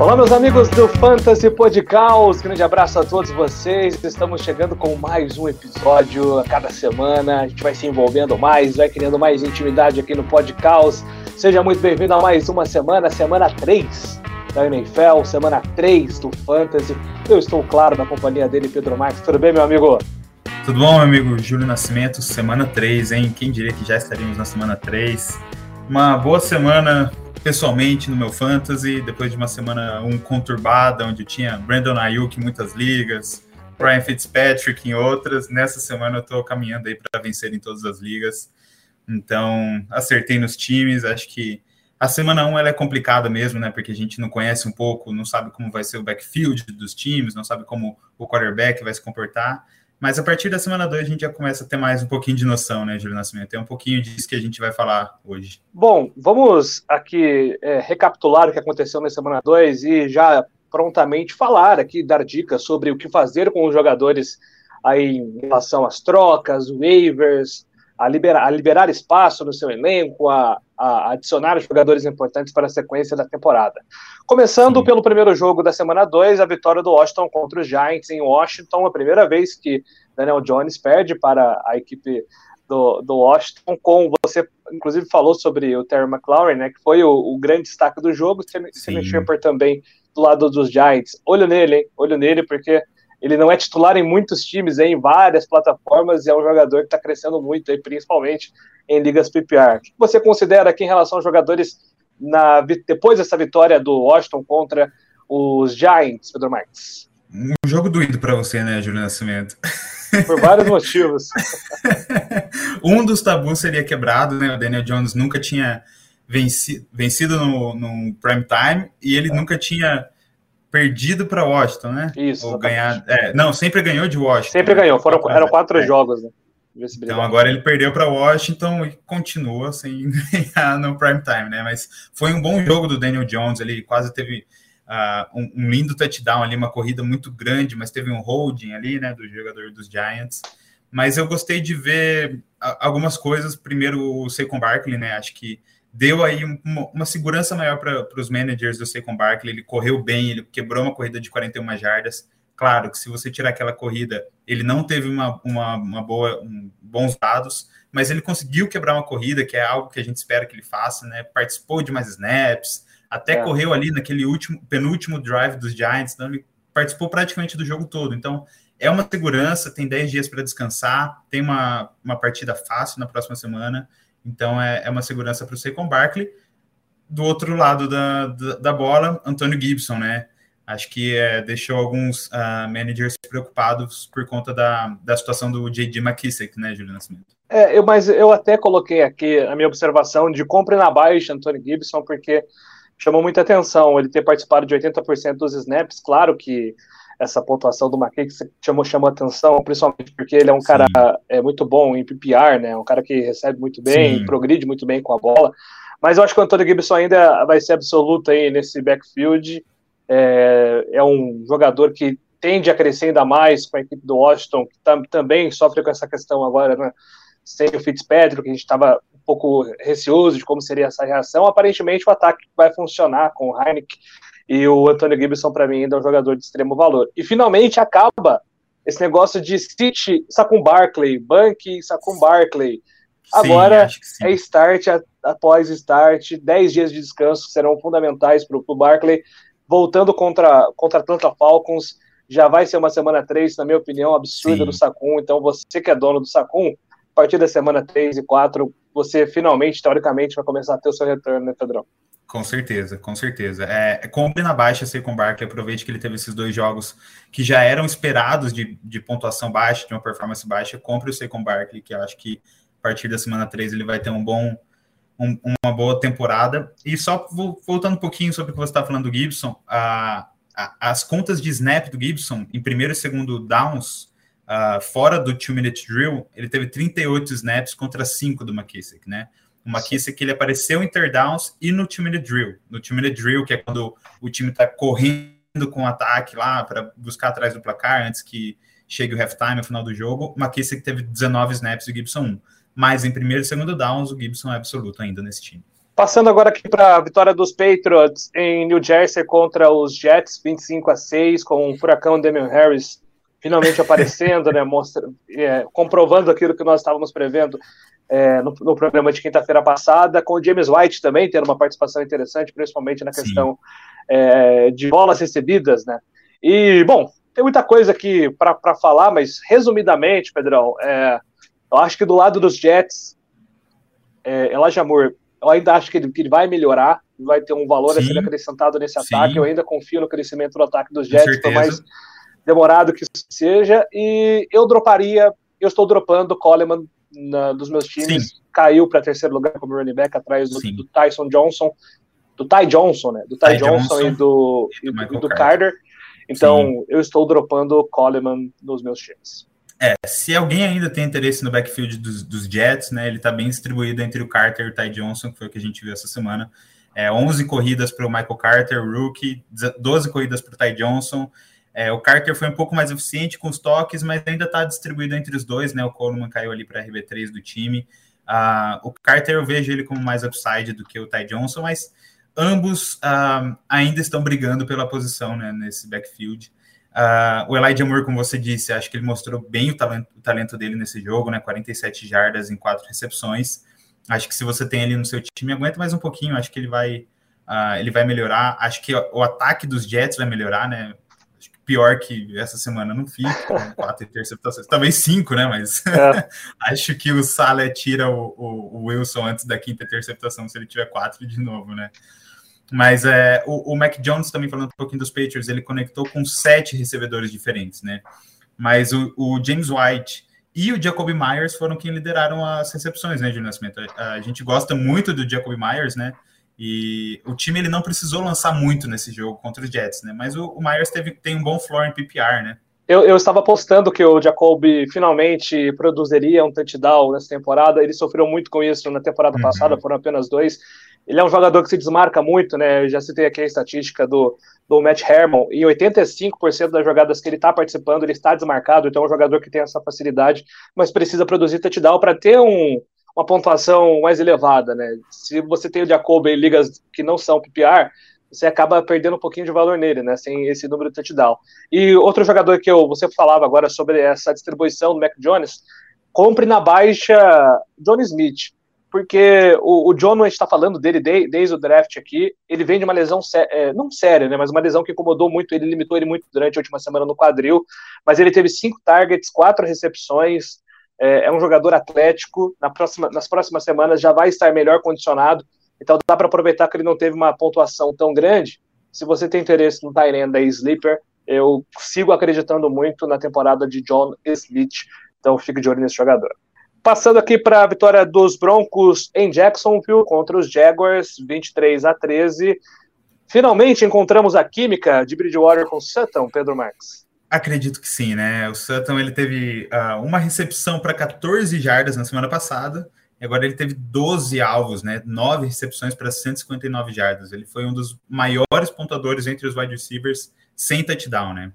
Olá, meus amigos do Fantasy Podcast, grande abraço a todos vocês. Estamos chegando com mais um episódio a cada semana. A gente vai se envolvendo mais, vai criando mais intimidade aqui no Podcast. Seja muito bem-vindo a mais uma semana, semana 3 da NFL, semana 3 do Fantasy. Eu estou, claro, na companhia dele, Pedro Marques. Tudo bem, meu amigo? Tudo bom, meu amigo Júlio Nascimento? Semana 3, hein? Quem diria que já estaríamos na semana 3? Uma boa semana pessoalmente no meu fantasy, depois de uma semana um conturbada, onde tinha Brandon Ayuk em muitas ligas, Brian Fitzpatrick em outras. Nessa semana eu estou caminhando aí para vencer em todas as ligas. Então, acertei nos times, acho que a semana 1 ela é complicada mesmo, né? Porque a gente não conhece um pouco, não sabe como vai ser o backfield dos times, não sabe como o quarterback vai se comportar. Mas a partir da semana 2 a gente já começa a ter mais um pouquinho de noção, né, Júlio Nascimento? É um pouquinho disso que a gente vai falar hoje. Bom, vamos aqui é, recapitular o que aconteceu na semana 2 e já prontamente falar aqui, dar dicas sobre o que fazer com os jogadores aí em relação às trocas, waivers, a liberar, a liberar espaço no seu elenco, a, a, adicionar jogadores importantes para a sequência da temporada. Começando Sim. pelo primeiro jogo da semana 2, a vitória do Washington contra os Giants em Washington, a primeira vez que Daniel Jones perde para a equipe do, do Washington, com você inclusive falou sobre o Terry McLaurin, né, que foi o, o grande destaque do jogo, Sammy Shepard também do lado dos Giants. Olho nele, hein? olho nele, porque ele não é titular em muitos times, em várias plataformas, e é um jogador que está crescendo muito, aí, principalmente em ligas PPR. O que você considera aqui em relação aos jogadores na, depois dessa vitória do Washington contra os Giants, Pedro Marques? Um jogo doído para você, né, Júlio Nascimento? Por vários motivos. um dos tabus seria quebrado, né? O Daniel Jones nunca tinha vencido, vencido no, no prime time e ele é. nunca tinha perdido para Washington, né? Isso. Ou ganhar. É, não, sempre ganhou de Washington. Sempre né? ganhou, foram, eram quatro é. jogos, né? Então agora ele perdeu para Washington e continua sem ganhar no prime time, né? Mas foi um bom jogo do Daniel Jones, ele quase teve uh, um, um, lindo touchdown ali, uma corrida muito grande, mas teve um holding ali, né, do jogador dos Giants. Mas eu gostei de ver algumas coisas. Primeiro, o Saquon Barkley, né? Acho que deu aí uma, uma segurança maior para os managers do Saquon Barkley. Ele correu bem, ele quebrou uma corrida de 41 jardas. Claro que se você tirar aquela corrida, ele não teve uma, uma, uma boa, um, bons dados, mas ele conseguiu quebrar uma corrida, que é algo que a gente espera que ele faça, né? Participou de mais snaps, até é. correu ali naquele último, penúltimo drive dos Giants, então ele participou praticamente do jogo todo. Então, é uma segurança, tem 10 dias para descansar, tem uma, uma partida fácil na próxima semana. Então é, é uma segurança para o Saquon Barkley. Do outro lado da, da, da, bola, Antônio Gibson, né? Acho que é, deixou alguns uh, managers preocupados por conta da, da situação do J.D. McKissick, né, Júlio Nascimento? É, eu, mas eu até coloquei aqui a minha observação de compre na baixa Antônio Gibson, porque chamou muita atenção ele ter participado de 80% dos snaps. Claro que essa pontuação do McKay chamou, chamou atenção, principalmente porque ele é um Sim. cara é, muito bom em PPR, né? Um cara que recebe muito bem, progride muito bem com a bola. Mas eu acho que o Antônio Gibson ainda vai ser absoluto aí nesse backfield. É, é um jogador que tende a crescer ainda mais com a equipe do Washington, que tam, também sofre com essa questão agora, né? Sem o Fitzpatrick, que a gente estava um pouco receoso de como seria essa reação. Aparentemente o ataque vai funcionar com o Heineken e o Antônio Gibson, para mim, ainda é um jogador de extremo valor. E finalmente acaba esse negócio de City Sacum Barkley, Bank Sacum Barkley. Agora sim, é start após start, 10 dias de descanso serão fundamentais para o Barkley. Voltando contra, contra Atlanta Falcons, já vai ser uma semana 3, na minha opinião, absurda sim. do Sacum. Então, você que é dono do Sacum, a partir da semana 3 e 4, você finalmente, teoricamente, vai começar a ter o seu retorno, né, Pedrão? Com certeza, com certeza. É, compre na baixa com Barkley, aproveite que ele teve esses dois jogos que já eram esperados de, de pontuação baixa, de uma performance baixa. Compre o Saquon Barkley, que eu acho que a partir da semana 3 ele vai ter um bom, um, uma boa temporada. E só voltando um pouquinho sobre o que você está falando do Gibson, a, a, as contas de snap do Gibson em primeiro e segundo downs, uh, fora do two-minute drill, ele teve 38 snaps contra 5 do McKissick, né? O McKissick ele apareceu em third downs e no time de drill. No time de drill, que é quando o time está correndo com o ataque lá para buscar atrás do placar antes que chegue o halftime no final do jogo, o McKissick teve 19 snaps e o Gibson 1. Mas em primeiro e segundo downs, o Gibson é absoluto ainda nesse time. Passando agora aqui para a vitória dos Patriots em New Jersey contra os Jets, 25 a 6, com o furacão Damian Harris finalmente aparecendo, né, mostra, é, comprovando aquilo que nós estávamos prevendo é, no, no, programa de quinta-feira passada, com o James White também tendo uma participação interessante, principalmente na questão é, de bolas recebidas, né? E, bom, tem muita coisa aqui para falar, mas resumidamente, Pedrão, é, eu acho que do lado dos Jets, é, Elijah Moore, eu ainda acho que ele, que ele vai melhorar, vai ter um valor Sim. a ser acrescentado nesse Sim. ataque. Eu ainda confio no crescimento do ataque dos Jets, por mais demorado que seja. E eu droparia, eu estou dropando o Coleman na, dos meus times. Sim. Caiu para terceiro lugar como running back atrás do, do, Tyson Johnson, do Ty Johnson, né? Do Ty, Ty Johnson, Johnson, e do, e do, e do Carter. Então, Sim. eu estou dropando o Coleman nos meus times. É, se alguém ainda tem interesse no backfield dos, dos Jets, né, ele está bem distribuído entre o Carter e o Ty Johnson, que foi o que a gente viu essa semana. É, 11 corridas para o Michael Carter, rookie, 12 corridas para o Ty Johnson. É, o Carter foi um pouco mais eficiente com os toques, mas ainda está distribuído entre os dois, né? O Coleman caiu ali para a RB3 do time. Uh, o Carter eu vejo ele como mais upside do que o Ty Johnson, mas ambos uh, ainda estão brigando pela posição né, nesse backfield. Uh, o Elijah Moore, como você disse, acho que ele mostrou bem o talento, o talento dele nesse jogo, né? 47 jardas em quatro recepções. Acho que se você tem ele no seu time, aguenta mais um pouquinho. Acho que ele vai, uh, ele vai melhorar. Acho que o ataque dos Jets vai melhorar, né? Pior que essa semana não fica, quatro interceptações, talvez cinco, né? Mas é. acho que o Saleh tira o, o, o, Wilson antes da quinta interceptação se ele tiver quatro de novo, né? Mas é, o, o Mac Jones, também falando um pouquinho dos Patriots, ele conectou com sete recebedores diferentes, né? Mas o, o James White e o Jacoby Myers foram quem lideraram as recepções, né, de Nascimento? A, a gente gosta muito do Jacoby Myers, né? E o time ele não precisou lançar muito nesse jogo contra os Jets, né? Mas o, o Myers teve, tem um bom floor em PPR, né? Eu, eu, estava apostando que o Jacoby finalmente produziria um touchdown nessa temporada. Ele sofreu muito com isso na temporada uhum. passada, foram apenas dois. Ele é um jogador que se desmarca muito, né? Eu já citei aqui a estatística do, do Matt Herman. Em 85% das jogadas que ele está participando, ele está desmarcado. Então é um jogador que tem essa facilidade, mas precisa produzir touchdown para ter um, uma pontuação mais elevada, né? Se você tem o Jacob em ligas que não são PPR, você acaba perdendo um pouquinho de valor nele, né? Sem esse número de touchdown. E outro jogador que eu, você falava agora sobre essa distribuição do Mac Jones, compre na baixa John Smith porque o, o John, a gente está falando dele de, desde o draft aqui, ele vem de uma lesão, é, não séria, né, mas uma lesão que incomodou muito ele, limitou ele muito durante a última semana no quadril, mas ele teve cinco targets, quatro recepções, é, é um jogador atlético, na próxima, nas próximas semanas já vai estar melhor condicionado, então dá para aproveitar que ele não teve uma pontuação tão grande, se você tem interesse no Tyrande da Sleeper, eu sigo acreditando muito na temporada de John Smith, então fique de olho nesse jogador. Passando aqui para a vitória dos Broncos em Jacksonville contra os Jaguars, 23 a 13. Finalmente encontramos a química de Bridgewater com Sutton, Pedro Marques. Acredito que sim, né? O Sutton ele teve uh, uma recepção para 14 jardas na semana passada, e agora ele teve 12 alvos, né? 9 recepções para 159 jardas. Ele foi um dos maiores pontuadores entre os wide receivers sem touchdown, né?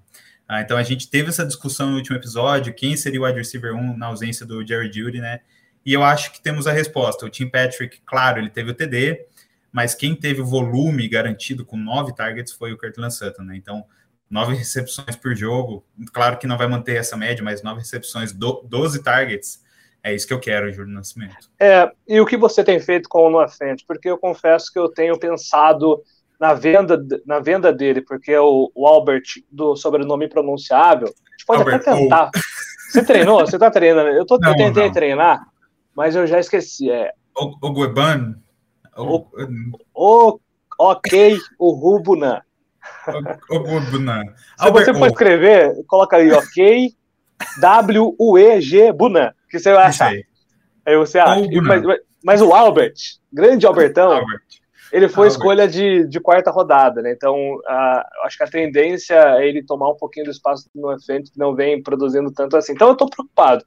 Ah, então a gente teve essa discussão no último episódio, quem seria o wide receiver 1 na ausência do Jerry Judy, né? E eu acho que temos a resposta. O Tim Patrick, claro, ele teve o TD, mas quem teve o volume garantido com nove targets foi o Cortland Sutton, né? Então, nove recepções por jogo. Claro que não vai manter essa média, mas nove recepções, do, 12 targets. É isso que eu quero, Júlio Nascimento. É, e o que você tem feito com o Noah Fent? Porque eu confesso que eu tenho pensado na venda, na venda dele, porque o, o Albert, do sobrenome pronunciável, a gente pode Albert, até tentar. Você treinou? Você tá treinando? Eu, tô, não, eu tentei não. treinar, mas eu já esqueci. É... O, o Gueban? O, o, ok, o Rubuna. O, o Rubuna. Se você for escrever, coloca aí, ok, W-U-E-G, Buna, que você vai achar. Aí você acha. Mas, mas, o Albert, grande Albertão, Albert. Ele foi ah, escolha de, de quarta rodada, né? Então, acho que a tendência é ele tomar um pouquinho do espaço Noah Fent, que não vem produzindo tanto assim. Então, eu estou preocupado.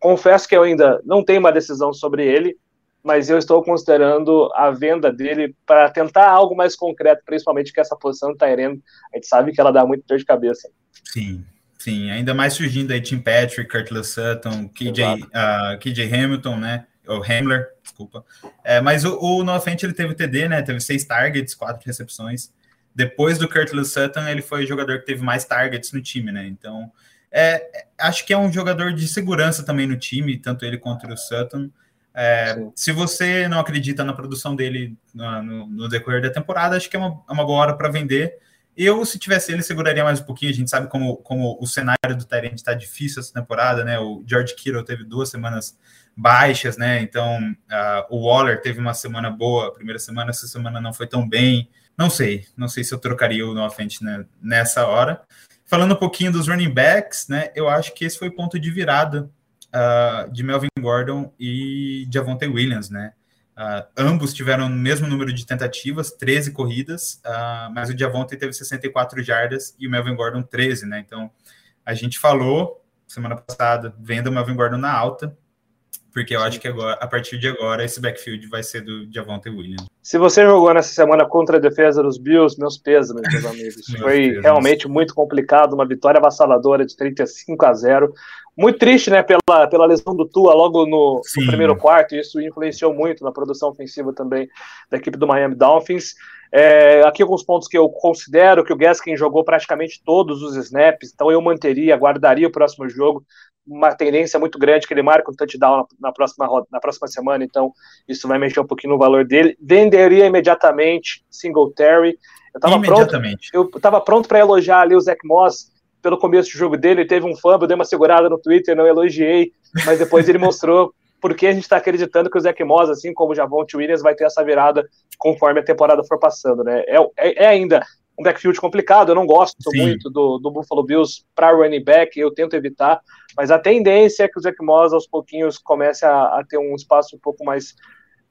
Confesso que eu ainda não tenho uma decisão sobre ele, mas eu estou considerando a venda dele para tentar algo mais concreto, principalmente que essa posição está Tyrene, a gente sabe que ela dá muito dor de cabeça. Sim, sim, ainda mais surgindo aí Tim Patrick, Kurt Sutton, KJ, uh, KJ Hamilton, né? o Hamler, desculpa. É, mas o, o Fent, ele teve TD, né? Teve seis targets, quatro recepções. Depois do Curtis Sutton, ele foi o jogador que teve mais targets no time, né? Então, é, acho que é um jogador de segurança também no time, tanto ele quanto o Sutton. É, se você não acredita na produção dele no, no, no, decorrer da temporada, acho que é uma, é uma boa hora para vender. Eu, se tivesse ele, seguraria mais um pouquinho. A gente sabe como, como o cenário do Tyrant está difícil essa temporada, né? O George Kittle teve duas semanas baixas, né? Então, uh, o Waller teve uma semana boa, a primeira semana, essa semana não foi tão bem. Não sei, não sei se eu trocaria o Noah né, nessa hora. Falando um pouquinho dos running backs, né? Eu acho que esse foi o ponto de virada uh, de Melvin Gordon e Javonte Williams, né? Uh, ambos tiveram o mesmo número de tentativas, 13 corridas, uh, mas o Javonte teve 64 jardas e o Melvin Gordon 13, né? Então, a gente falou semana passada, vendo o Melvin Gordon na alta, porque eu acho que agora, a partir de agora, esse backfield vai ser do Javonte Williams. Se você jogou nessa semana contra a defesa dos Bills, meus pesos, meus amigos. meus Foi pesos. realmente muito complicado, uma vitória avassaladora de 35 a 0. Muito triste, né, pela, pela lesão do Tua logo no, no primeiro quarto, isso influenciou muito na produção ofensiva também da equipe do Miami Dolphins. É, aqui alguns pontos que eu considero que o Gaskin jogou praticamente todos os snaps, então eu manteria, guardaria o próximo jogo, uma tendência muito grande que ele marque um touchdown na, na próxima na próxima semana, então isso vai mexer um pouquinho no valor dele. Venderia imediatamente Singletary. Eu estava pronto, eu estava pronto para elogiar ali o Zach Moss pelo começo do jogo dele, teve um fumble, dei uma segurada no Twitter, não elogiei, mas depois ele mostrou porque a gente está acreditando que o Zach Moss, assim como o Javonte Williams, vai ter essa virada conforme a temporada for passando, né? É, é, é ainda um backfield complicado, eu não gosto Sim. muito do, do Buffalo Bills para running back, eu tento evitar, mas a tendência é que o Zach Moss aos pouquinhos comece a, a ter um espaço um pouco mais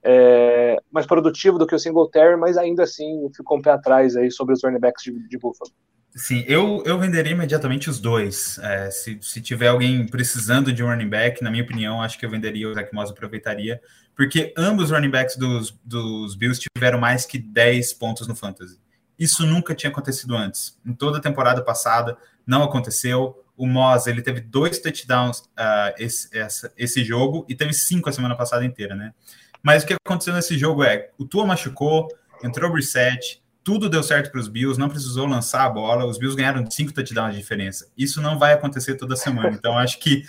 é, mais produtivo do que o Singletary, mas ainda assim ficou um pé atrás aí sobre os running backs de, de Buffalo. Sim, eu, eu venderia imediatamente os dois. É, se, se tiver alguém precisando de um running back, na minha opinião, acho que eu venderia o Zach Moss, aproveitaria, porque ambos os running backs dos, dos Bills tiveram mais que 10 pontos no Fantasy. Isso nunca tinha acontecido antes. Em toda a temporada passada, não aconteceu. O Moss, ele teve dois touchdowns uh, esse, essa, esse jogo e teve cinco a semana passada inteira, né? Mas o que aconteceu nesse jogo é, o Tua machucou, entrou o reset, tudo deu certo para os Bills, não precisou lançar a bola, os Bills ganharam cinco touchdowns de diferença. Isso não vai acontecer toda semana. Então, acho que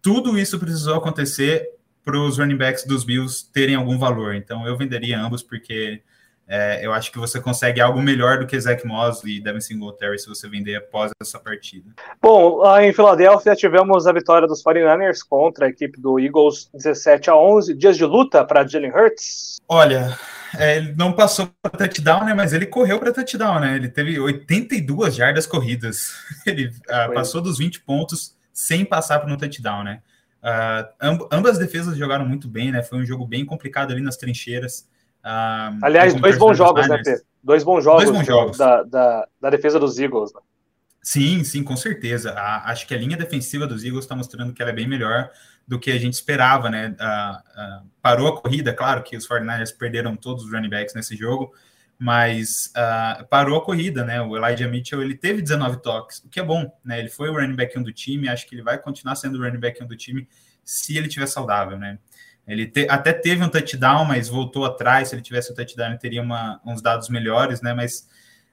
tudo isso precisou acontecer para os running backs dos Bills terem algum valor. Então, eu venderia ambos, porque é, eu acho que você consegue algo melhor do que Zach Mosley e Devin Singletary se você vender após essa partida. Bom, lá em Filadélfia tivemos a vitória dos 49ers contra a equipe do Eagles 17 a 11. Dias de luta para Jalen Hurts? Olha, é, ele não passou para touchdown, né? Mas ele correu para touchdown, né? Ele teve 82 jardas corridas. Ele uh, passou dos 20 pontos sem passar para um touchdown, né? Uh, amb ambas defesas jogaram muito bem, né? Foi um jogo bem complicado ali nas trincheiras. Uh, Aliás, dois bons jogos, né, Pedro? Dois bons jogos, dois bons jogos. Da, da, da, defesa dos Eagles. Né? Sim, sim, com certeza. A, acho que a linha defensiva dos Eagles está mostrando que ela é bem melhor do que a gente esperava, né? Uh, uh, parou a corrida, claro que os 49ers perderam todos os running backs nesse jogo, mas uh, parou a corrida, né? O Elijah Mitchell ele teve 19 toques, o que é bom, né? Ele foi o running back 1 do time, acho que ele vai continuar sendo o running back 1 do time se ele estiver saudável, né? Ele te, até teve um touchdown, mas voltou atrás. Se ele tivesse o um touchdown, ele teria uma, uns dados melhores, né? Mas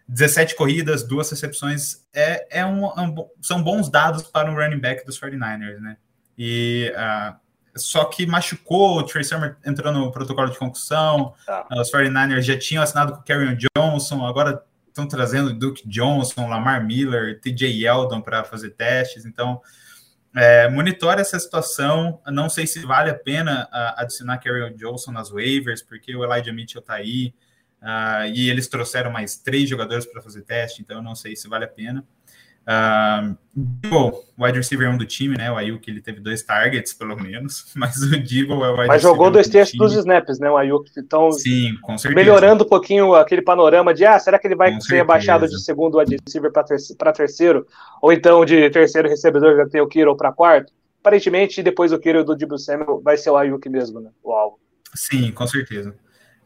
17 corridas, duas recepções, é, é um, um, são bons dados para um running back dos 49ers, né? E uh, só que machucou, o Trey Summer entrou no protocolo de concussão, ah. os 49ers já tinham assinado com o Kerryon Johnson, agora estão trazendo Duke Johnson, Lamar Miller, TJ Yeldon para fazer testes, então é, monitore essa situação, não sei se vale a pena uh, adicionar Kerryon Johnson nas waivers, porque o Elijah Mitchell está aí, uh, e eles trouxeram mais três jogadores para fazer teste, então não sei se vale a pena. Uh, bom, o wide receiver é um do time, né? O Ayuk ele teve dois targets, pelo menos, mas o Divo é o wide Mas jogou dois terços dos snaps, né? O Ayuk. Então, Sim, com certeza. melhorando um pouquinho aquele panorama de ah, será que ele vai com ser certeza. baixado de segundo wide receiver para terceiro? Ou então de terceiro recebedor já tem o Kiro para quarto? Aparentemente, depois do Kiro do Divo Samuel vai ser o Ayuk mesmo, né? O alvo. Sim, com certeza.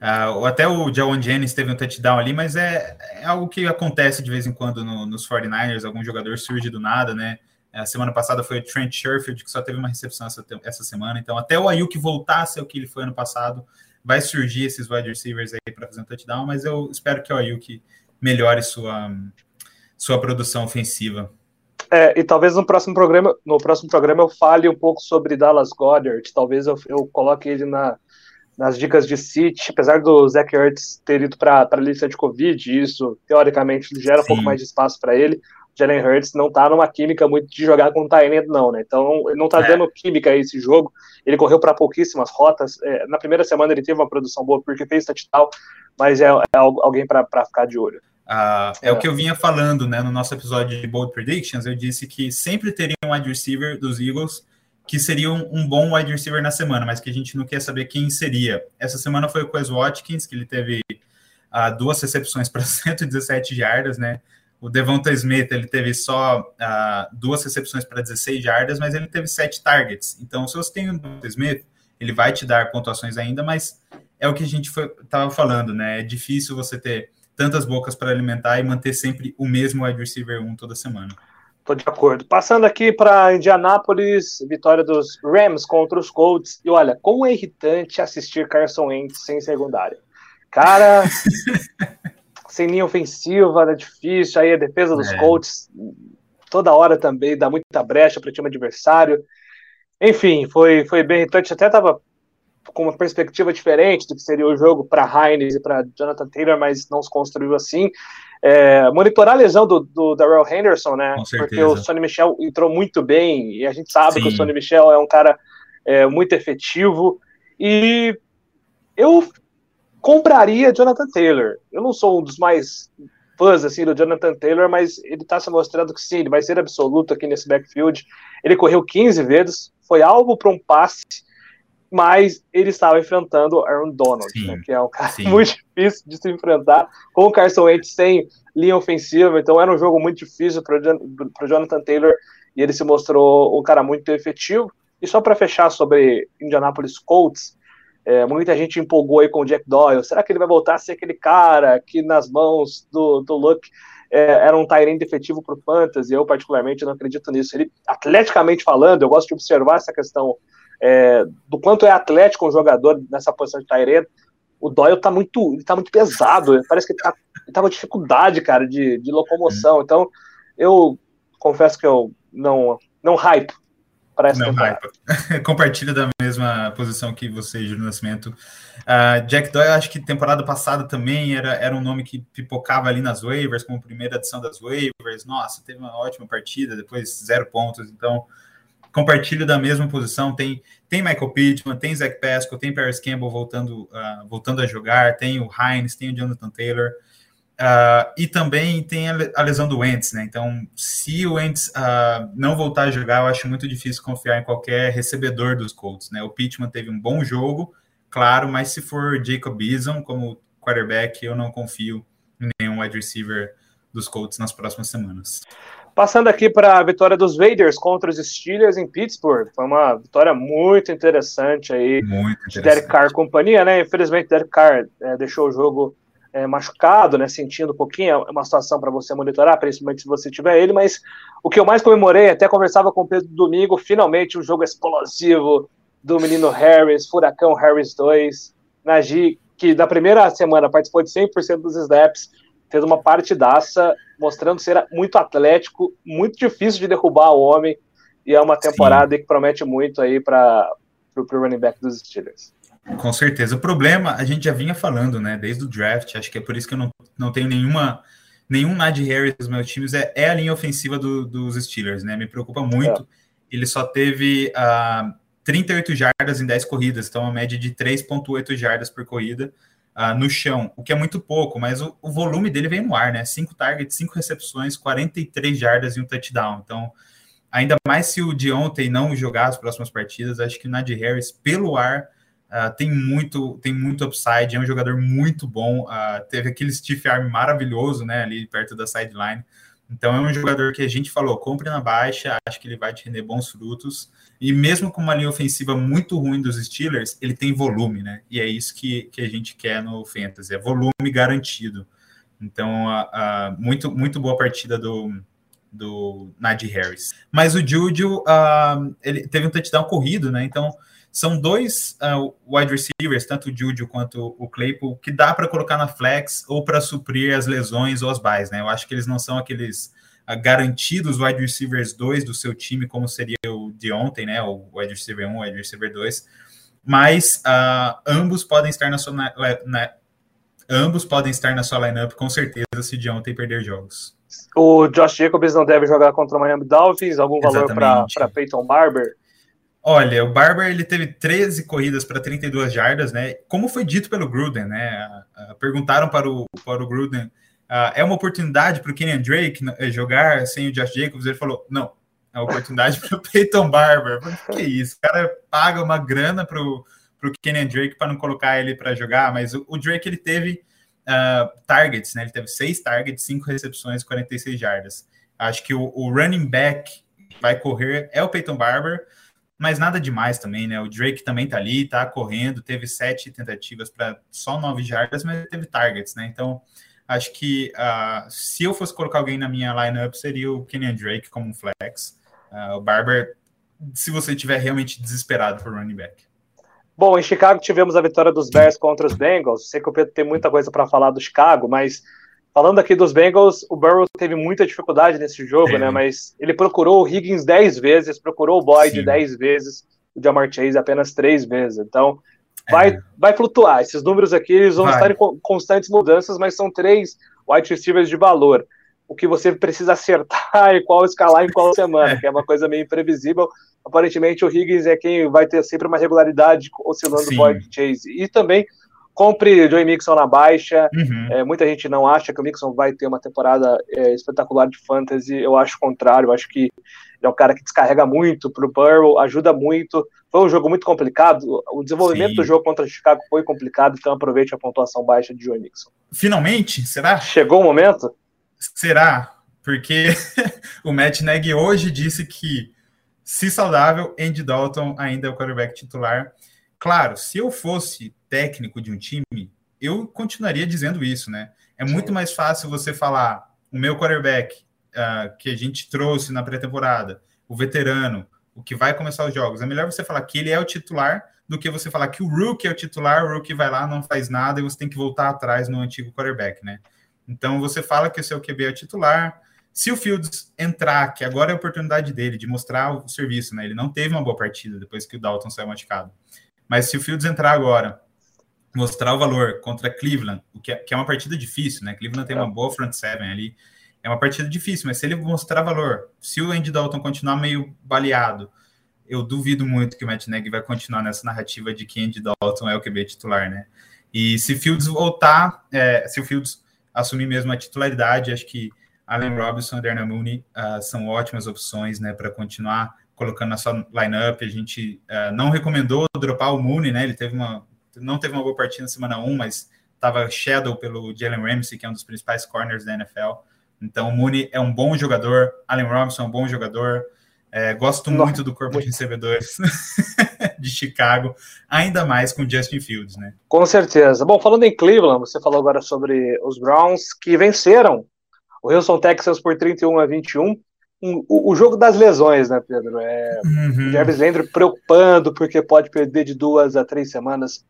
Uh, até o Jawan Jennings teve um touchdown ali, mas é, é algo que acontece de vez em quando no, nos 49ers, algum jogador surge do nada, né? A semana passada foi o Trent Sherfield, que só teve uma recepção essa, essa semana. Então, até o Ayuk voltar a ser o que ele foi ano passado, vai surgir esses wide receivers aí para fazer um touchdown, mas eu espero que o Ayuk melhore sua, sua produção ofensiva. É, e talvez no próximo programa, no próximo programa eu fale um pouco sobre Dallas Goddard. Talvez eu, eu coloque ele na, nas dicas de City, apesar do Zach Ertz ter ido para a lista de Covid, isso teoricamente gera Sim. um pouco mais de espaço para ele. Jalen Hurts não tá numa química muito de jogar com o Tyrant, não, né? Então ele não tá é. dando química a esse jogo. Ele correu para pouquíssimas rotas. É, na primeira semana ele teve uma produção boa porque fez touchdown, mas é, é alguém para ficar de olho. Uh, é, é, o que eu vinha falando né, no nosso episódio de Bold Predictions. Eu disse que sempre teria um wide receiver dos Eagles que seria um, um, bom wide receiver na semana, mas que a gente não quer saber quem seria. Essa semana foi o Quez Watkins, que ele teve uh, duas recepções para 117 jardas, né? O Devonta Smith ele teve só uh, duas recepções para 16 jardas, mas ele teve sete targets. Então, se você tem o Devonta Smith, ele vai te dar pontuações ainda, mas é o que a gente estava falando, né? É difícil você ter tantas bocas para alimentar e manter sempre o mesmo wide receiver 1 toda semana. Tô de acordo. Passando aqui para Indianápolis, vitória dos Rams contra os Colts. E olha, como é irritante assistir Carson Wentz sem secundária. Cara, sem linha ofensiva, é difícil. Aí a defesa dos é. Colts toda hora também dá muita brecha para o time adversário. Enfim, foi, foi bem irritante. Até tava com uma perspectiva diferente do que seria o jogo para Hines e para Jonathan Taylor, mas não se construiu assim. É, monitorar a lesão do, do Darrell Henderson, né? Porque o Sonny Michel entrou muito bem e a gente sabe Sim. que o Sonny Michel é um cara é, muito efetivo e eu compraria Jonathan Taylor. Eu não sou um dos mais fãs assim do Jonathan Taylor, mas ele está se mostrando que sim, ele vai ser absoluto aqui nesse backfield. Ele correu 15 vezes, foi alvo para um passe mas ele estava enfrentando Aaron Donald, né, que é um cara sim. muito difícil de se enfrentar, com o Carson Wentz sem linha ofensiva, então era um jogo muito difícil para o Jonathan Taylor, e ele se mostrou um cara muito efetivo. E só para fechar sobre Indianapolis Colts, é, muita gente empolgou aí com o Jack Doyle, será que ele vai voltar a ser aquele cara que nas mãos do, do Luck é, era um Tyrant efetivo para o Fantasy, eu particularmente não acredito nisso. Ele, atleticamente falando, eu gosto de observar essa questão é, do quanto é atlético um jogador nessa posição de Tyrene, o Doyle tá muito, ele tá muito pesado, parece que ele tá, ele tá com dificuldade, cara, de, de locomoção. Então, eu confesso que eu não, não hype para essa não temporada. Hype. Compartilha da mesma posição que você, Júlio Nascimento. Uh, Jack Doyle, acho que temporada passada também era, era um nome que pipocava ali nas waivers, como primeira edição das waivers. Nossa, teve uma ótima partida, depois zero pontos. Então, compartilho da mesma posição. Tem, tem Michael Pittman, tem Zach Pascal, tem Paris Campbell voltando, uh, voltando a jogar, tem o Hines, tem o Jonathan Taylor. Uh, e também tem a lesão do Wentz, né? Então, se o Wentz uh, não voltar a jogar, eu acho muito difícil confiar em qualquer recebedor dos Colts, né? O Pittman teve um bom jogo, claro, mas se for Jacob Eason como quarterback, eu não confio em nenhum wide receiver dos Colts nas próximas semanas. Passando aqui para a vitória dos Vaders contra os Steelers em Pittsburgh. Foi uma vitória muito interessante aí muito interessante. de Derek Carr companhia, né? Infelizmente, Derek Carr é, deixou o jogo é, machucado, né? Sentindo um pouquinho. É uma situação para você monitorar, principalmente se você tiver ele. Mas o que eu mais comemorei, até conversava com o Pedro domingo, finalmente um jogo explosivo do menino Harris, Furacão Harris 2. Nagy, que da primeira semana participou de 100% dos snaps fez uma partidaça, mostrando ser muito atlético, muito difícil de derrubar o homem, e é uma temporada Sim. que promete muito aí para o running back dos Steelers. Com certeza. O problema, a gente já vinha falando, né, desde o draft, acho que é por isso que eu não, não tenho nenhuma nenhum Najee Harris nos meus times, é, é a linha ofensiva do, dos Steelers, né, me preocupa muito. É. Ele só teve uh, ah, 38 jardas em 10 corridas, então uma média de 3.8 jardas por corrida uh, no chão, o que é muito pouco, mas o, o, volume dele vem no ar, né? Cinco targets, cinco recepções, 43 jardas e um touchdown. Então, ainda mais se o de ontem não jogar as próximas partidas, acho que o Nadir Harris, pelo ar, uh, tem muito tem muito upside, é um jogador muito bom. Uh, teve aquele stiff arm maravilhoso, né? Ali perto da sideline. Então é um jogador que a gente falou, compre na baixa, acho que ele vai te render bons frutos. E mesmo com uma linha ofensiva muito ruim dos Steelers, ele tem volume, né? E é isso que, que a gente quer no Fantasy, é volume garantido. Então, a, a, muito, muito boa partida do, do Najee Harris. Mas o Juju, uh, ele teve um touchdown corrido, né? Então, são dois uh, wide receivers, tanto o Juju quanto o Claypool, que dá para colocar na flex ou para suprir as lesões ou as buys, né? Eu acho que eles não são aqueles garantidos wide receivers 2 do seu time, como seria o de ontem, né? O wide receiver 1, um, wide receiver 2. Mas uh, ambos podem estar na sua na, na, ambos podem estar na sua lineup com certeza se de ontem perder jogos. O Josh Jacobs não deve jogar contra o Miami Dolphins? Algum valor para Peyton Barber? Olha, o Barber ele teve 13 corridas para 32 jardas, né? Como foi dito pelo Gruden, né? Perguntaram para o, para o Gruden, uh, é uma oportunidade para o Kenyan Drake eh, jogar sem o Josh Jacobs? Ele falou, não, é oportunidade para o Peyton Barber. Que isso? O cara paga uma grana para o Kenyan Drake para não colocar ele para jogar, mas o, o, Drake ele teve uh, targets, né? Ele teve seis targets, cinco recepções, 46 jardas. Acho que o, o running back vai correr é o Peyton Barber mas nada demais também, né? O Drake também tá ali, tá correndo, teve sete tentativas para só nove jardas, mas teve targets, né? Então, acho que uh, se eu fosse colocar alguém na minha lineup, seria o Kenyan Drake como um flex. Uh, o Barber, se você estiver realmente desesperado por running back. Bom, em Chicago tivemos a vitória dos Bears contra os Bengals. Sei que o Pedro tem muita coisa para falar do Chicago, mas Falando aqui dos Bengals, o Burrow teve muita dificuldade nesse jogo, é. né? Mas ele procurou o Higgins 10 vezes, procurou o Boyd 10 vezes, o Jamar Chase apenas 3 vezes. Então, vai, é. vai flutuar. Esses números aqui eles vão vai. estar em constantes mudanças, mas são três wide receivers de valor. O que você precisa acertar e qual escalar em qual semana, é. que é uma coisa meio imprevisível. Aparentemente, o Higgins é quem vai ter sempre uma regularidade oscilando o Boyd Chase. E também compre Joey Mixon na baixa. Uhum. É, muita gente não acha que o Mixon vai ter uma temporada é, espetacular de fantasy. Eu acho o contrário. Eu acho que é um cara que descarrega muito para o Burrow, ajuda muito. Foi um jogo muito complicado. O desenvolvimento Sim. do jogo contra o Chicago foi complicado, então aproveite a pontuação baixa de Joey Mixon. Finalmente? Será? Chegou o momento? Será? Porque o Matt Nagy hoje disse que, se saudável, Andy Dalton ainda é o quarterback titular. Claro, se eu fosse técnico de um time, eu continuaria dizendo isso, né? É muito mais fácil você falar o meu quarterback uh, que a gente trouxe na pré-temporada, o veterano, o que vai começar os jogos. É melhor você falar que ele é o titular do que você falar que o Rook é o titular, o Rook vai lá, não faz nada e você tem que voltar atrás no antigo quarterback, né? Então você fala que o seu QB é o titular. Se o Fields entrar, que agora é a oportunidade dele de mostrar o serviço, né? Ele não teve uma boa partida depois que o Dalton saiu machucado. Mas se o Fields entrar agora mostrar o valor contra Cleveland, o que é, que é uma partida difícil, né? Cleveland tem uma é. boa front seven ali. É uma partida difícil, mas se ele mostrar valor, se o Andy Dalton continuar meio baleado, eu duvido muito que o Matt Nagy vai continuar nessa narrativa de que Andy Dalton é o QB titular, né? E se Fields voltar, é, se o Fields assumir mesmo a titularidade, acho que Allen Robinson e Darnell Mooney uh, são ótimas opções, né, para continuar colocando na sua lineup. A gente uh, não recomendou dropar o Mooney, né? Ele teve uma não teve uma boa partida na semana 1, mas estava shadow pelo Jalen Ramsey, que é um dos principais corners da NFL. Então, o Mooney é um bom jogador, Allen Robinson é um bom jogador. É, gosto Nossa. muito do corpo de recebedores de Chicago, ainda mais com Justin Fields, né? Com certeza. Bom, falando em Cleveland, você falou agora sobre os Browns que venceram o Houston Texans por 31 a 21. Um, o, o, jogo das lesões, né, Pedro? É, uhum. O Jarvis Landry preocupando porque pode perder de duas a três semanas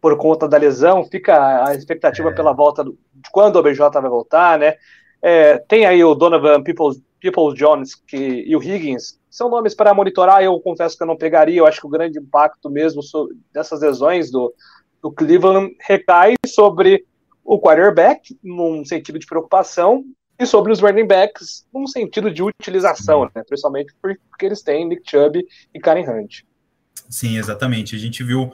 por conta da lesão, fica a expectativa é. pela volta do, de quando o OBJ vai voltar, né? É, tem aí o Donovan Peoples, Peoples Jones que, e o Higgins, são nomes para monitorar. Eu confesso que eu não pegaria. Eu acho que o grande impacto mesmo dessas lesões do, do Cleveland recai sobre o quarterback, num sentido de preocupação, e sobre os running backs, num sentido de utilização, né? principalmente porque eles têm Nick Chubb e Karen Hunt. Sim, exatamente. A gente viu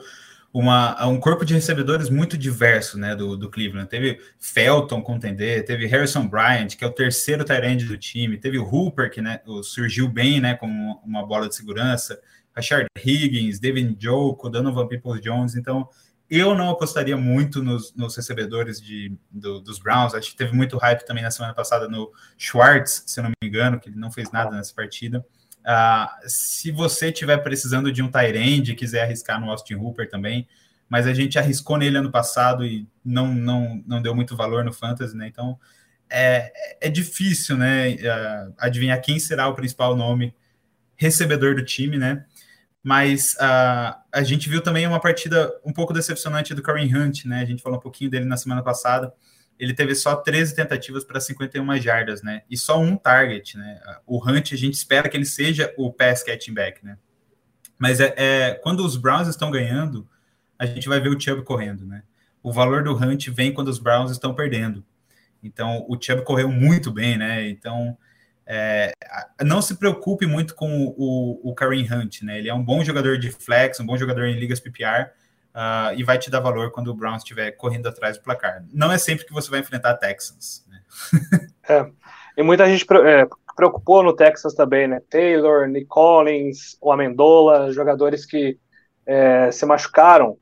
uma, um corpo de recebedores muito diverso né, do, do Cleveland. Teve Felton contender, teve Harrison Bryant, que é o terceiro tight do time, teve o Hooper, que né, surgiu bem né, como uma bola de segurança, Rashard Higgins, David Njoku, Donovan Peoples-Jones. Então, eu não apostaria muito nos, nos recebedores de, do, dos Browns. Acho que teve muito hype também na semana passada no Schwartz, se não me engano, que ele não fez nada nessa partida. Uh, se você estiver precisando de um Tyrande quiser arriscar no Austin Hooper também, mas a gente arriscou nele ano passado e não, não, não deu muito valor no Fantasy, né? Então é, é difícil, né, uh, adivinhar quem será o principal nome recebedor do time, né? Mas uh, a gente viu também uma partida um pouco decepcionante do Kareem Hunt, né? A gente falou um pouquinho dele na semana passada. Ele teve só 13 tentativas para 51 jardas, né? E só um target, né? O Hunt, a gente espera que ele seja o pass catching back, né? Mas é, é quando os Browns estão ganhando, a gente vai ver o Chubb correndo, né? O valor do Hunt vem quando os Browns estão perdendo. Então, o Chubb correu muito bem, né? Então, é, não se preocupe muito com o, o Kareem Hunt, né? Ele é um bom jogador de flex, um bom jogador em ligas PPR uh, e vai te dar valor quando o Browns estiver correndo atrás do placar. Não é sempre que você vai enfrentar Texans, né? é. E muita gente é, preocupou no Texas também, né? Taylor, Nick Collins, o Amendola, jogadores que é, se machucaram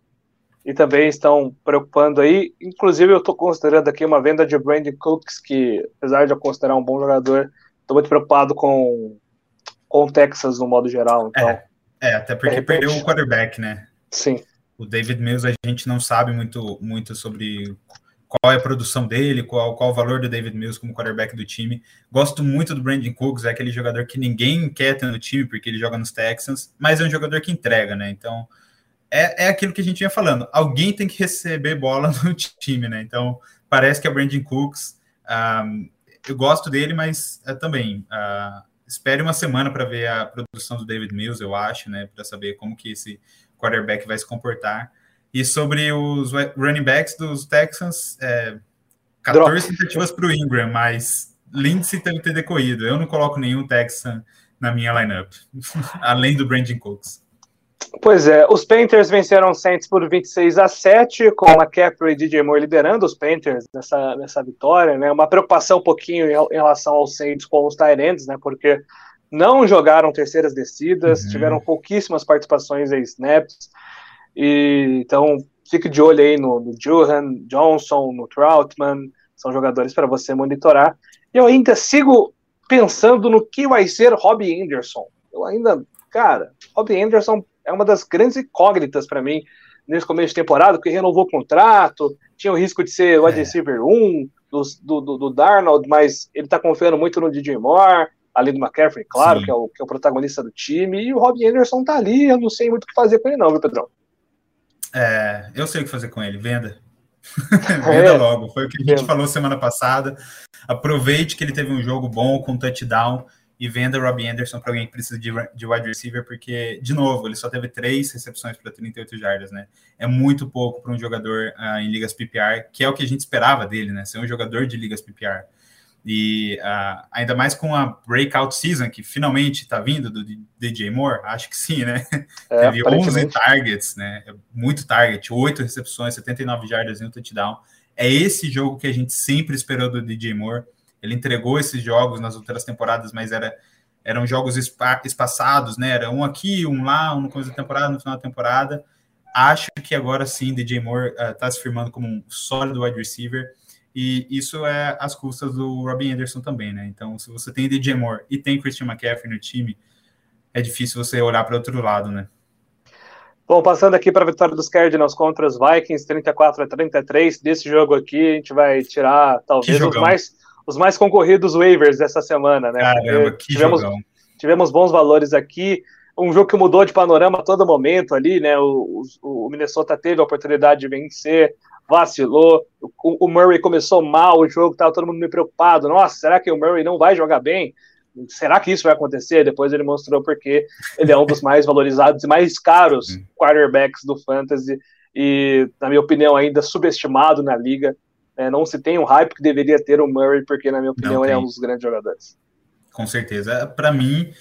e também estão preocupando aí. Inclusive, eu estou considerando aqui uma venda de Brandon Cooks, que apesar de eu considerar um bom jogador, estou muito preocupado com, com o Texas no modo geral. Então, é, é até porque repente, perdeu o quarterback, né? Sim. O David Mills, a gente não sabe muito, muito sobre qual é a produção dele, qual, qual o valor do David Mills como quarterback do time. Gosto muito do Brandon Cooks, é aquele jogador que ninguém quer ter no time, porque ele joga nos Texans, mas é um jogador que entrega, né? Então, é, é aquilo que a gente vinha falando. Alguém tem que receber bola no time, né? Então, parece que é o Brandon Cooks. Um, eu gosto dele, mas é, também uh, espere uma semana para ver a produção do David Mills, eu acho, né? Para saber como que esse quarterback vai se comportar. E sobre os running backs dos Texans, é, 14 tentativas para o Ingram, mas Lindsay deve ter decorrido. Eu não coloco nenhum Texan na minha lineup, além do Brandon Cooks. Pois é, os Panthers venceram os Saints por 26 a 7, com a McCaffrey e DJ Moore liderando os Panthers nessa, nessa vitória, né? Uma preocupação um pouquinho em, em relação aos Saints com os Tyrants, né? Porque não jogaram terceiras descidas, uhum. tiveram pouquíssimas participações em snaps, e então fique de olho aí no, no Johan Johnson, no Troutman, são jogadores para você monitorar. Eu ainda sigo pensando no que vai ser Robbie Anderson. Eu ainda, cara, Robbie Anderson é uma das grandes incógnitas para mim nesse começo de temporada, porque renovou o contrato, tinha o risco de ser o wide é. receiver 1 do, do, do, Darnold, mas ele está confiando muito no DJ Moore, além do McCaffrey, claro, que é, o, que é o protagonista do time, e o Robbie Anderson tá ali, eu não sei muito o que fazer com ele não, viu, Pedrão? É, eu sei o que fazer com ele, venda. venda é, logo, foi o que a gente venda. falou semana passada. Aproveite que ele teve um jogo bom com touchdown e venda Robbie Anderson para alguém que precisa de, de wide receiver, porque, de novo, ele só teve três recepções para 38 jardas, né? É muito pouco para um jogador uh, em ligas PPR, que é o que a gente esperava dele, né? Ser um jogador de ligas PPR. E uh, ainda mais com a breakout season, que finalmente está vindo do DJ Moore, acho que sim, né? É, teve 11 targets, né? É muito target, 8 recepções, 79 jardas e um touchdown. É esse jogo que a gente sempre esperou do DJ Moore ele entregou esses jogos nas outras temporadas, mas era, eram jogos espaçados, né? Era um aqui, um lá, um no começo da temporada, no final da temporada. Acho que agora sim, DJ Moore está uh, se firmando como um sólido wide receiver. E isso é às custas do Robin Anderson também, né? Então, se você tem DJ Moore e tem Christian McCaffrey no time, é difícil você olhar para outro lado, né? Bom, passando aqui para a vitória dos Cardinals contra os Vikings, 34 a 33. Desse jogo aqui, a gente vai tirar talvez os mais, os mais concorridos waivers dessa semana, né? Caramba, que tivemos, jogão. tivemos bons valores aqui. Um jogo que mudou de panorama a todo momento ali, né? O, o, o Minnesota teve a oportunidade de vencer, vacilou. O, o, Murray começou mal o jogo, tava todo mundo meio preocupado. Nossa, será que o Murray não vai jogar bem? Será que isso vai acontecer? Depois ele mostrou porque ele é um dos mais valorizados e mais caros quarterbacks do fantasy e, na minha opinião, ainda subestimado na liga. É, não se tem o hype que deveria ter o Murray, porque, na minha opinião, ele é um dos grandes jogadores. Com certeza. Para mim,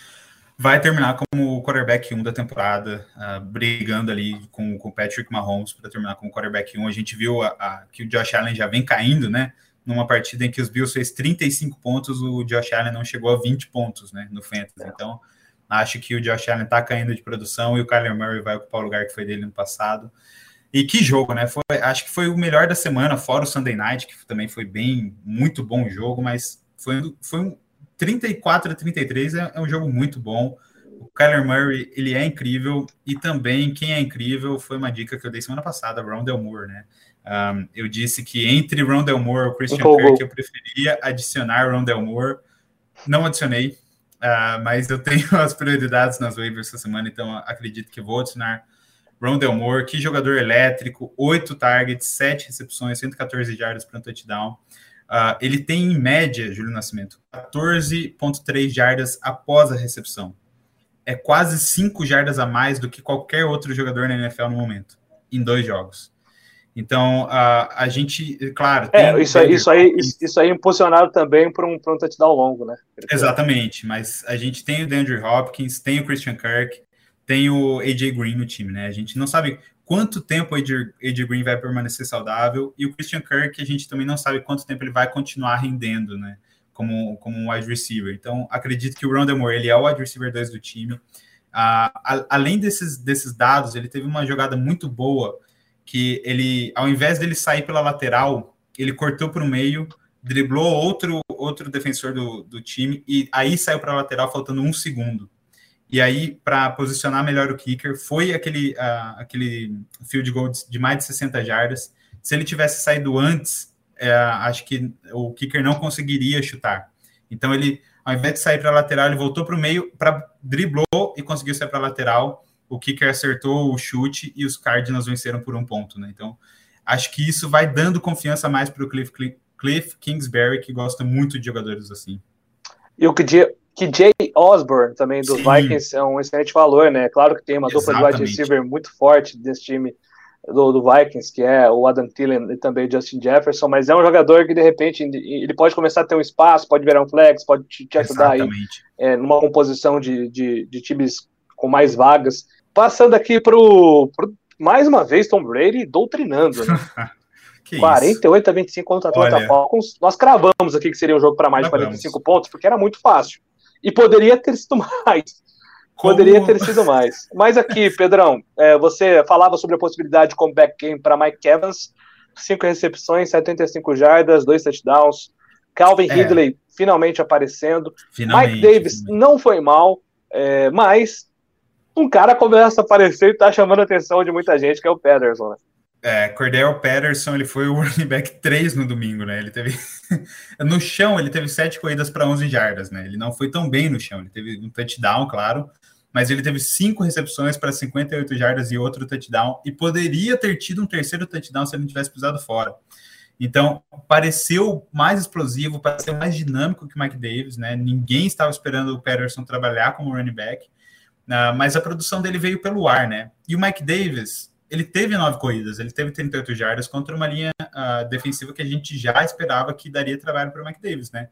vai terminar como o quarterback 1 da temporada, uh, brigando ali com o Patrick Mahomes para terminar como quarterback 1. A gente viu a, a, que o Josh Allen já vem caindo, né? Numa partida em que os Bills fez 35 pontos, o Josh Allen não chegou a 20 pontos, né? No Fantasy. Então, acho que o Josh Allen está caindo de produção e o Kyler Murray vai ocupar o lugar que foi dele no passado. E que jogo, né? Foi, acho que foi o melhor da semana, fora o Sunday Night, que também foi bem, muito bom jogo, mas foi, foi um 34 a 33, é, é um jogo muito bom. O Kyler Murray, ele é incrível, e também quem é incrível foi uma dica que eu dei semana passada, Rondell Moore, né? Um, eu disse que entre Rondell Moore e Christian Kirk, eu preferia adicionar Rondell Moore. Não adicionei, uh, mas eu tenho as prioridades nas waivers essa semana, então acredito que vou adicionar Rondell Moore. Que jogador elétrico, 8 targets, 7 recepções, 114 jardas para um touchdown. Uh, ele tem, em média, Júlio Nascimento, 14,3 jardas após a recepção. É quase 5 jardas a mais do que qualquer outro jogador na NFL no momento, em dois jogos. Então, a, a gente, claro. É, isso, aí, isso, aí, isso aí impulsionado também para um, um touchdown longo, né? Exatamente, mas a gente tem o Andrew Hopkins, tem o Christian Kirk, tem o AJ Green no time, né? A gente não sabe quanto tempo o AJ Green vai permanecer saudável e o Christian Kirk, a gente também não sabe quanto tempo ele vai continuar rendendo, né? Como, como um wide receiver. Então, acredito que o Rondell Moore, ele é o wide receiver 2 do time. Além desses, desses dados, ele teve uma jogada muito boa que ele, ao invés dele sair pela lateral, ele cortou para o meio, driblou outro, outro defensor do, do time e aí saiu para a lateral faltando um segundo. E aí, para posicionar melhor o kicker, foi aquele, uh, aquele field goal de mais de 60 jardas. Se ele tivesse saído antes, uh, acho que o kicker não conseguiria chutar. Então, ele, ao invés de sair para a lateral, ele voltou para o meio, para driblou e conseguiu sair para a lateral o kicker acertou o chute e os Cardinals venceram por um ponto, né? Então, acho que isso vai dando confiança mais para o Cliff, Cliff Kingsbury, que gosta muito de jogadores assim. E o que Jay Osborne, também dos Sim. Vikings, é um excelente valor, né? Claro que tem uma dupla de wide receiver muito forte desse time do, do, Vikings, que é o Adam Thielen e também o Justin Jefferson, mas é um jogador que de repente ele pode começar a ter um espaço, pode virar um flex, pode te, te ajudar aí é, numa composição de, de, de times com mais vagas. Passando aqui para o. Mais uma vez, Tom Brady doutrinando, né? 48 isso? a 25 contra a Atlanta Falcons. Nós cravamos aqui que seria um jogo para mais de 45 pontos, porque era muito fácil. E poderia ter sido mais. Como... Poderia ter sido mais. Mas aqui, Pedrão, é, você falava sobre a possibilidade de comeback game para Mike Evans. Cinco recepções, 75 jardas, dois touchdowns. Calvin é. Ridley finalmente aparecendo. Finalmente, Mike Davis finalmente. não foi mal, é, mas um cara começa a aparecer e tá chamando a atenção de muita gente, que é o Pederson, né? É, Cordell Patterson, ele foi o running back 3 no domingo, né? Ele teve. no chão, ele teve 7 corridas para 11 jardas, né? Ele não foi tão bem no chão. Ele teve um touchdown, claro, mas ele teve 5 recepções para 58 jardas e outro touchdown. E poderia ter tido um terceiro touchdown se ele não tivesse pisado fora. Então, pareceu mais explosivo, pareceu mais dinâmico que o Mike Davis, né? Ninguém estava esperando o Patterson trabalhar como running back. Uh, mas a produção dele veio pelo ar, né? E o Mike Davis, ele teve nove corridas, ele teve 38 jardas contra uma linha uh, defensiva que a gente já esperava que daria trabalho para o Mike Davis, né?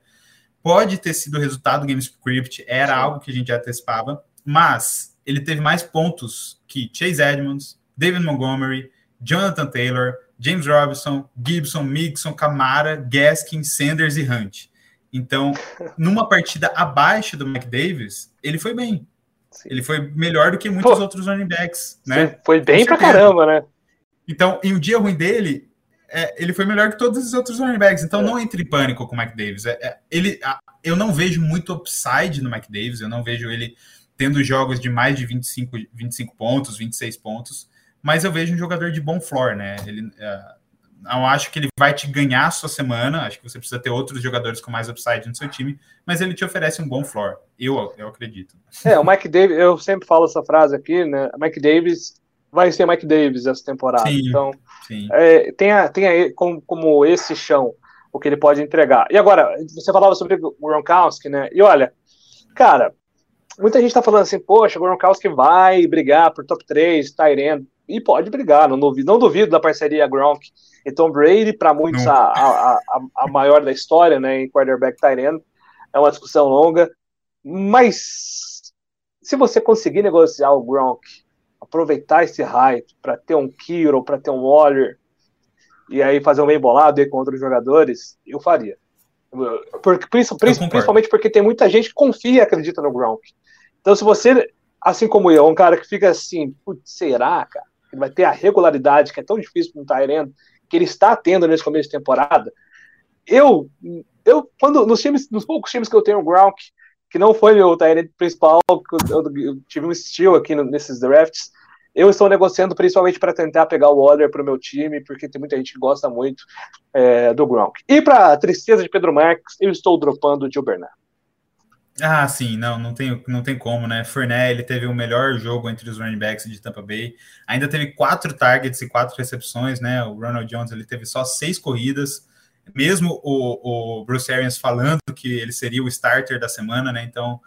Pode ter sido o resultado do Game Script, era Sim. algo que a gente já antecipava, mas ele teve mais pontos que Chase Edmonds, David Montgomery, Jonathan Taylor, James Robinson, Gibson, Mixon, Camara, Gaskin, Sanders e Hunt. Então, numa partida abaixo do Mike Davis, ele foi bem. Sim. Ele foi melhor do que muitos Pô, outros running backs, né? Foi bem pra caramba, né? Então, em um dia ruim dele, é, ele foi melhor que todos os outros running backs. Então, é. não entre em pânico com o Mike Davis. É, é, ele, a, eu não vejo muito upside no Mike Davis. Eu não vejo ele tendo jogos de mais de 25, 25 pontos, 26 pontos. Mas eu vejo um jogador de bom floor, né? Ele, é, não acho que ele vai te ganhar a sua semana. Acho que você precisa ter outros jogadores com mais upside no seu time, mas ele te oferece um bom floor. Eu, eu acredito. É, o Mike Davis, eu sempre falo essa frase aqui, né? Mike Davis vai ser Mike Davis essa temporada. Sim, então, sim. É, tenha, tenha como, como esse chão o que ele pode entregar. E agora, você falava sobre o Gronkowski, né? E olha, cara, muita gente tá falando assim, poxa, o Gronkowski vai brigar por top 3, Tyrene, e pode brigar, não duvido, não duvido da parceria Gronk e Tom Brady, para muitos a, a, a, a, maior da história, né, em quarterback Tyrene, é uma discussão longa, mas se você conseguir negociar o Gronk, aproveitar esse hype para ter um Kiro, para ter um Waller, e aí fazer um meio bolado aí com outros jogadores, eu faria. Porque, principalmente porque tem muita gente que confia e acredita no Gronk. Então, se você, assim como eu, um cara que fica assim, será, cara? Ele vai ter a regularidade que é tão difícil no Tyrene, que ele está tendo nesse começo de temporada. Eu, eu quando nos times, nos poucos times que eu tenho o Gronk, que não foi meu Tyrant principal, eu, eu, tive um estilo aqui no, nesses drafts. Eu estou negociando principalmente para tentar pegar o Waller para o meu time, porque tem muita gente que gosta muito é, do Gronk. E para tristeza de Pedro Marques, eu estou dropando o Gil Bernard. Ah, sim, não, não tem, não tem como, né? Fournette, ele teve o melhor jogo entre os running backs de Tampa Bay. Ainda teve quatro targets e quatro recepções, né? O Ronald Jones, ele teve só seis corridas. Mesmo o, o Bruce Arians falando que ele seria o starter da semana, né? Então,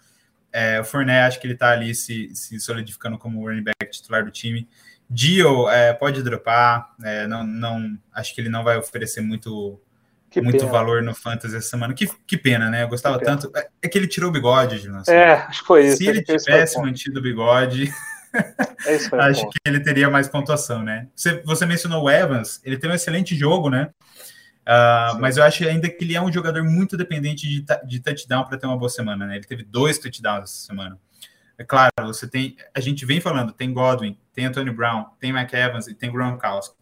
é, o Fournette, acho que ele tá ali se, se solidificando como running back titular do time. Dio é, pode dropar, é, não, não, acho que ele não vai oferecer muito que muito pena. valor no Fantasy essa semana. Que, que pena, né? Eu gostava tanto. É, é que ele tirou o bigode, Gilson. É, acho que foi isso. Se ele tivesse mantido o bigode, é acho que ele teria mais pontuação, né? Você, você mencionou o Evans, ele tem um excelente jogo, né? Uh, mas eu acho ainda que ele é um jogador muito dependente de, de touchdown para ter uma boa semana, né? Ele teve dois touchdowns essa semana. É claro, você tem. A gente vem falando, tem Godwin, tem Anthony Brown, tem Mike Evans e tem Gronkowski.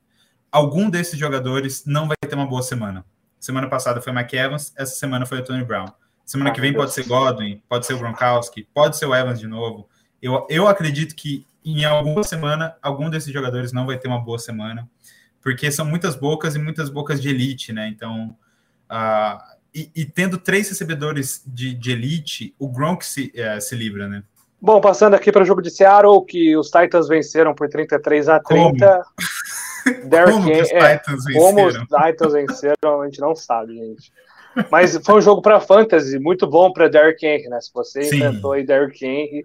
Algum desses jogadores não vai ter uma boa semana. Semana passada foi Mike Evans, essa semana foi o Tony Brown. Semana que vem pode ser Godwin, pode ser o Gronkowski, pode ser o Evans de novo. Eu, eu acredito que em alguma semana, algum desses jogadores não vai ter uma boa semana, porque são muitas bocas e muitas bocas de elite, né? Então, uh, e, e, tendo três recebedores de, de elite, o Gronk se, uh, se livra, né? Bom, passando aqui para o jogo de Seattle, que os Titans venceram por 33 a 30. Como? Derrick como os é, Titans venceram? Como os Titans venceram, a gente não sabe, gente. Mas foi um jogo para fantasy, muito bom para Derrick Henry, né? Se você Sim. enfrentou aí Derrick Henry,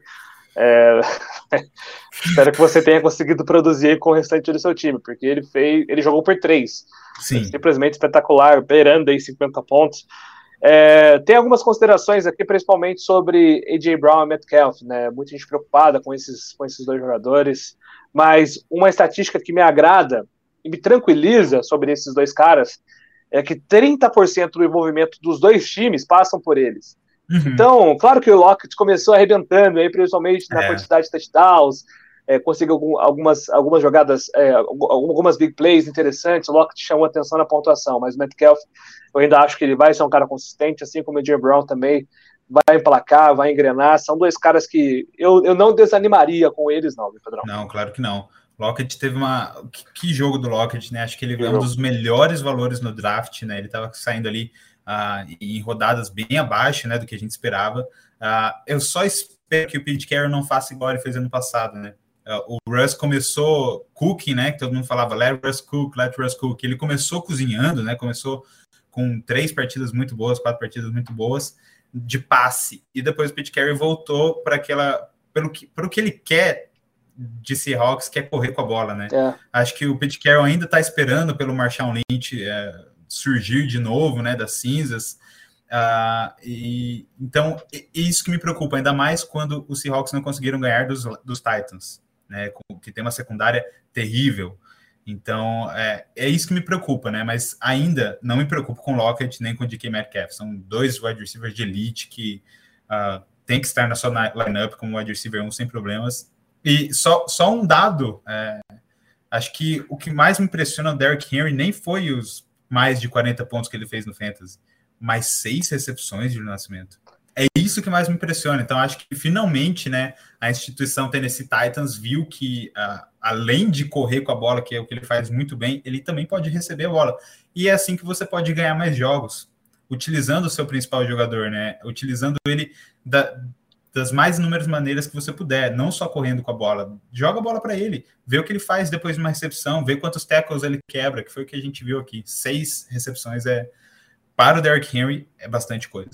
é... espero que você tenha conseguido produzir com o restante do seu time, porque ele fez, ele jogou por três. Sim. Simplesmente espetacular, beirando aí 50 pontos. É, tem algumas considerações aqui, principalmente sobre AJ Brown e Metcalf, né? Muita gente preocupada com esses, com esses dois jogadores. Mas uma estatística que me agrada e me tranquiliza sobre esses dois caras é que 30% do envolvimento dos dois times passam por eles. Uhum. Então, claro que o Lockett começou arrebentando aí, principalmente na é. quantidade de touchdowns, é, conseguiu algumas, algumas jogadas, é, algumas big plays interessantes, o Lockett chamou atenção na pontuação, mas o Metcalf, eu ainda acho que ele vai ser um cara consistente, assim como o Jay Brown também, vai emplacar, vai engrenar. São dois caras que eu, eu não desanimaria com eles, não, viu, Pedrão? Não, claro que não. Lockett teve uma. Que, jogo do Lockett, né? Acho que ele que é um jogo. dos melhores valores no draft, né? Ele estava saindo ali uh, em rodadas bem abaixo, né? Do que a gente esperava. Uh, eu só espero que o Pete Carroll não faça igual ele fez ano passado, né? Uh, o Russ começou cooking, né? Que todo mundo falava, let Russ cook, let Russ cook. Ele começou cozinhando, né? Começou com três partidas muito boas, quatro partidas muito boas de passe. E depois o Pete Carey voltou para aquela. Pelo que, pelo que ele quer de Seahawks, que é correr com a bola, né? É. Acho que o Pete Carroll ainda está esperando pelo Marshall Lynch é, surgir de novo, né? Das cinzas. Uh, e então isso que me preocupa ainda mais quando os Seahawks não conseguiram ganhar dos, dos Titans, né? Que tem uma secundária terrível. Então, é, é isso que me preocupa, né? Mas ainda não me preocupo com Lockett nem com DK Metcalf. São dois wide receivers de elite que uh, tem que estar na sua lineup como wide receiver 1 sem problemas. E só, só um dado, é, acho que o que mais me impressiona no Derrick Henry nem foi os mais de 40 pontos que ele fez no Fantasy, mas seis recepções de nascimento é isso que mais me impressiona. Então, acho que finalmente, né, a instituição Tennessee Titans viu que, uh, além de correr com a bola, que é o que ele faz muito bem, ele também pode receber a bola. E é assim que você pode ganhar mais jogos, utilizando o seu principal jogador, né? Utilizando ele da, das mais inúmeras maneiras que você puder, não só correndo com a bola. Joga a bola para ele, vê o que ele faz depois de uma recepção, vê quantos tackles ele quebra, que foi o que a gente viu aqui. Seis recepções é para o Derrick Henry é bastante coisa.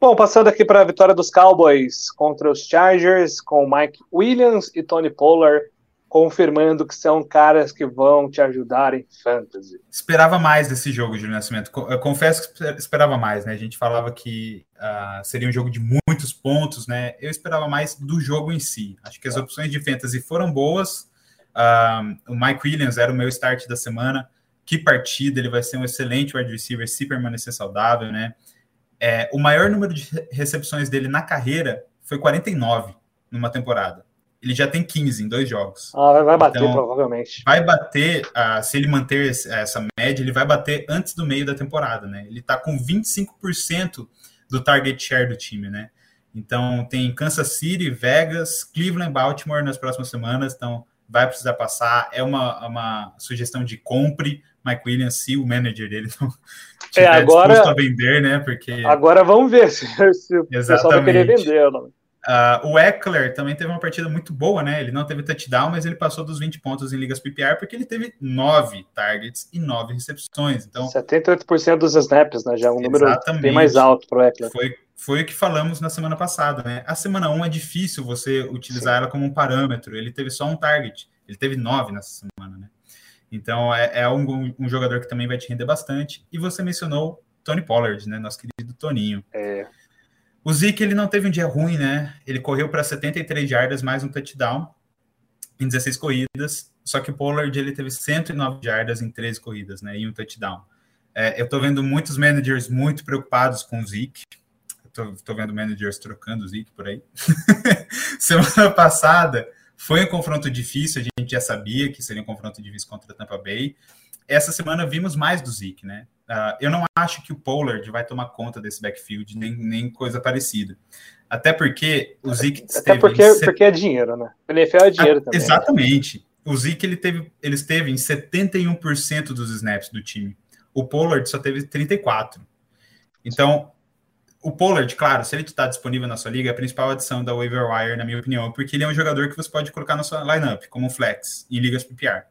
Bom, passando aqui para a vitória dos Cowboys contra os Chargers, com Mike Williams e Tony Pollard confirmando que são caras que vão te ajudar em fantasy. Esperava mais desse jogo de Nascimento. Eu confesso que esperava mais, né? A gente falava que uh, seria um jogo de muitos pontos, né? Eu esperava mais do jogo em si. Acho que as opções de fantasy foram boas. Uh, o Mike Williams era o meu start da semana que partida, ele vai ser um excelente wide receiver se permanecer saudável, né? É, o maior número de recepções dele na carreira foi 49 numa temporada. Ele já tem 15 em dois jogos. Ah, vai bater, então, provavelmente. Vai bater, uh, se ele manter essa média, ele vai bater antes do meio da temporada, né? Ele tá com 25% do target share do time, né? Então, tem Kansas City, Vegas, Cleveland, Baltimore nas próximas semanas. Então, vai precisar passar. É uma, uma sugestão de compre Mike Williams se o manager dele não é, agora, a vender, né? Porque agora vamos ver se, se o pessoal vai querer vender ou não. Uh, o Eckler também teve uma partida muito boa, né? Ele não teve touchdown, mas ele passou dos 20 pontos em ligas PPR porque ele teve 9 targets e 9 recepções. Então, 78% dos snaps, né? Já é um número bem mais alto para o Eckler. Foi, foi o que falamos na semana passada, né? A semana 1 é difícil você utilizar Sim. ela como um parâmetro. Ele teve só um target, ele teve 9 nessa semana, né? Então é, é um, um, jogador que também vai te render bastante. E você mencionou Tony Pollard, né? Nosso querido Toninho. É. O Zeke ele não teve um dia ruim, né? Ele correu para 73 jardas mais um touchdown em 16 corridas. Só que o Pollard ele teve 109 jardas em 13 corridas, né? E um touchdown. É, eu tô vendo muitos managers muito preocupados com o Zeke. Eu tô, tô vendo managers trocando o Zeke por aí. Semana passada foi um confronto difícil, a gente já sabia que seria um confronto difícil contra a Tampa Bay. Essa semana vimos mais do Zeke, né? Uh, eu não acho que o Pollard vai tomar conta desse backfield, nem, nem coisa parecida. Até porque o Zeke Até porque, set... porque é dinheiro, né? O NFL é dinheiro ah, também. Exatamente. O Zeke ele teve, ele esteve em 71% dos snaps do time. O Pollard só teve 34%. Então, o Pollard, claro, se ele está disponível na sua liga, é a principal adição da waiver wire, na minha opinião, porque ele é um jogador que você pode colocar na sua lineup, como flex, em ligas PPR.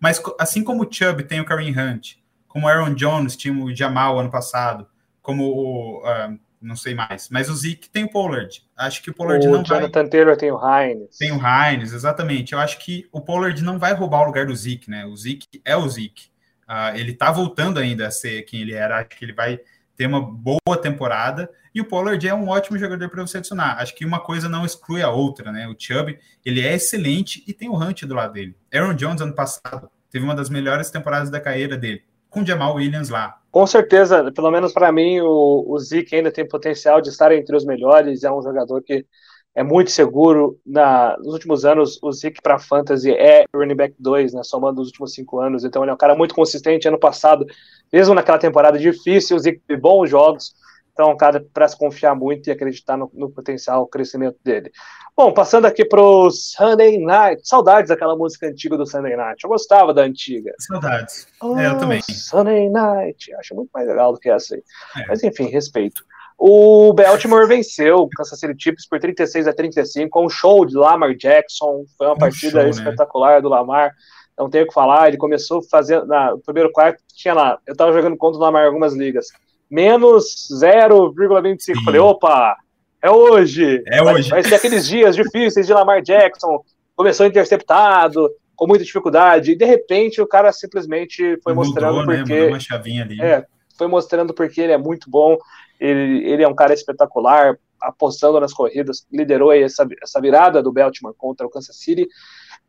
Mas assim como o Chubb tem o Kareem Hunt, como o Aaron Jones tinha o Jamal ano passado, como o. Uh, não sei mais. Mas o Zeke tem o Pollard. Acho que o Pollard o não Jonathan vai. Taylor tem o Hines. Tem o Hines, exatamente. Eu acho que o Pollard não vai roubar o lugar do Zeke, né? O Zeke é o Zeke. Uh, ele tá voltando ainda a ser quem ele era. Acho que ele vai ter uma boa temporada. E o Pollard é um ótimo jogador para você adicionar. Acho que uma coisa não exclui a outra, né? O Chubb, ele é excelente e tem o Hunt do lado dele. Aaron Jones, ano passado, teve uma das melhores temporadas da carreira dele, com Jamal Williams lá. Com certeza, pelo menos para mim, o, o Zeke ainda tem potencial de estar entre os melhores. É um jogador que é muito seguro. Na, nos últimos anos, o Zeke para Fantasy é running back 2, né, somando os últimos cinco anos. Então, ele é um cara muito consistente. Ano passado, mesmo naquela temporada difícil, o Zeke teve bons jogos. Então, é um cara para se confiar muito e acreditar no, no potencial crescimento dele. Bom, passando aqui para o Sunday Night. Saudades daquela música antiga do Sunday Night. Eu gostava da antiga. Saudades. Oh, é, eu também. Sunday Night. Acho muito mais legal do que essa aí. É. Mas, enfim, respeito. O Baltimore venceu o Kansas City Chiefs por 36 a 35 com um show de Lamar Jackson. Foi uma um partida show, né? espetacular né? do Lamar. Não tenho o que falar. Ele começou fazendo. Na, no primeiro quarto, tinha lá. Eu estava jogando contra o Lamar em algumas ligas menos 0,25. Falei, opa, é hoje. É vai, hoje. Vai ser aqueles dias difíceis de Lamar Jackson. Começou interceptado, com muita dificuldade, e de repente o cara simplesmente foi Mudou, mostrando né? porque. uma chavinha ali. É, foi mostrando porque ele é muito bom, ele, ele é um cara espetacular, apostando nas corridas, liderou essa, essa virada do Baltimore contra o Kansas City.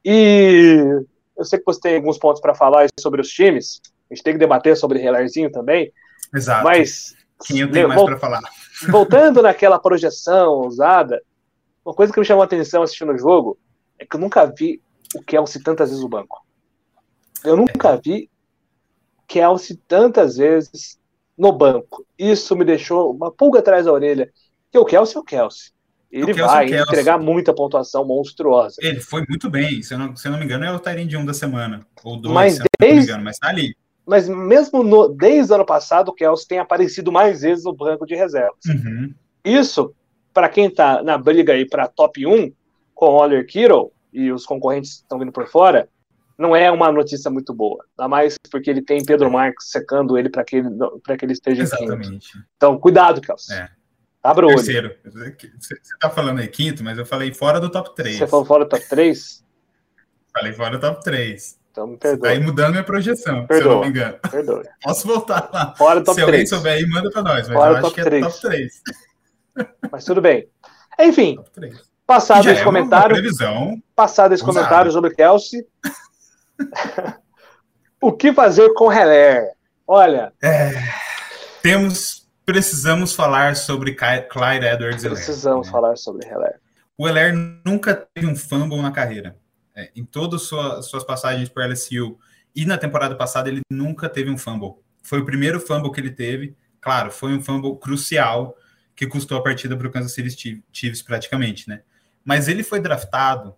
E eu sei que você tem alguns pontos para falar sobre os times, a gente tem que debater sobre Relarzinho também, Exato. Mas. Quem eu tenho mais para falar. Voltando naquela projeção ousada, uma coisa que me chamou a atenção assistindo o jogo é que eu nunca vi o Kelsey tantas vezes no banco. Eu nunca vi Kelsey tantas vezes no banco. Isso me deixou uma pulga atrás da orelha. Que o Kelsey é o Kelsey. Ele o Kelsey vai é entregar muita pontuação monstruosa. Ele foi muito bem. Se eu não, se eu não me engano, é o Tyrande 1 da semana. Ou dois, mas se desde, não me engano, mas tá ali mas mesmo no, desde o ano passado, o Kelsey tem aparecido mais vezes no banco de reservas. Uhum. Isso, para quem está na briga aí para top 1, com o Oliver Kittle e os concorrentes estão vindo por fora, não é uma notícia muito boa. Ainda mais porque ele tem Pedro Marques secando ele para que, ele, que ele esteja Exatamente. quinto. Então, cuidado, Kelsey. É. Abra o olho. Terceiro. Você está falando aí quinto, mas eu falei fora do top 3. Você falou fora do top 3? Falei fora do top 3. Então me perdoe. Tá aí mudando minha projeção, perdoe, se eu não me engano. Perdoe. Posso voltar lá. Fora do top se 3. alguém souber aí, manda para nós, mas Fora eu acho que é 3. top 3. Mas tudo bem. Enfim, passado esse é comentário. Passado esse comentário sobre Kelsey. O que fazer com Heller? Olha. É, temos. Precisamos falar sobre Clyde Edwards. Precisamos né? falar sobre Heller. O Heller nunca teve um fumble na carreira é, em todas sua, suas passagens por LSU e na temporada passada ele nunca teve um fumble. Foi o primeiro fumble que ele teve. Claro, foi um fumble crucial que custou a partida para o Kansas City Chiefs praticamente, né? Mas ele foi draftado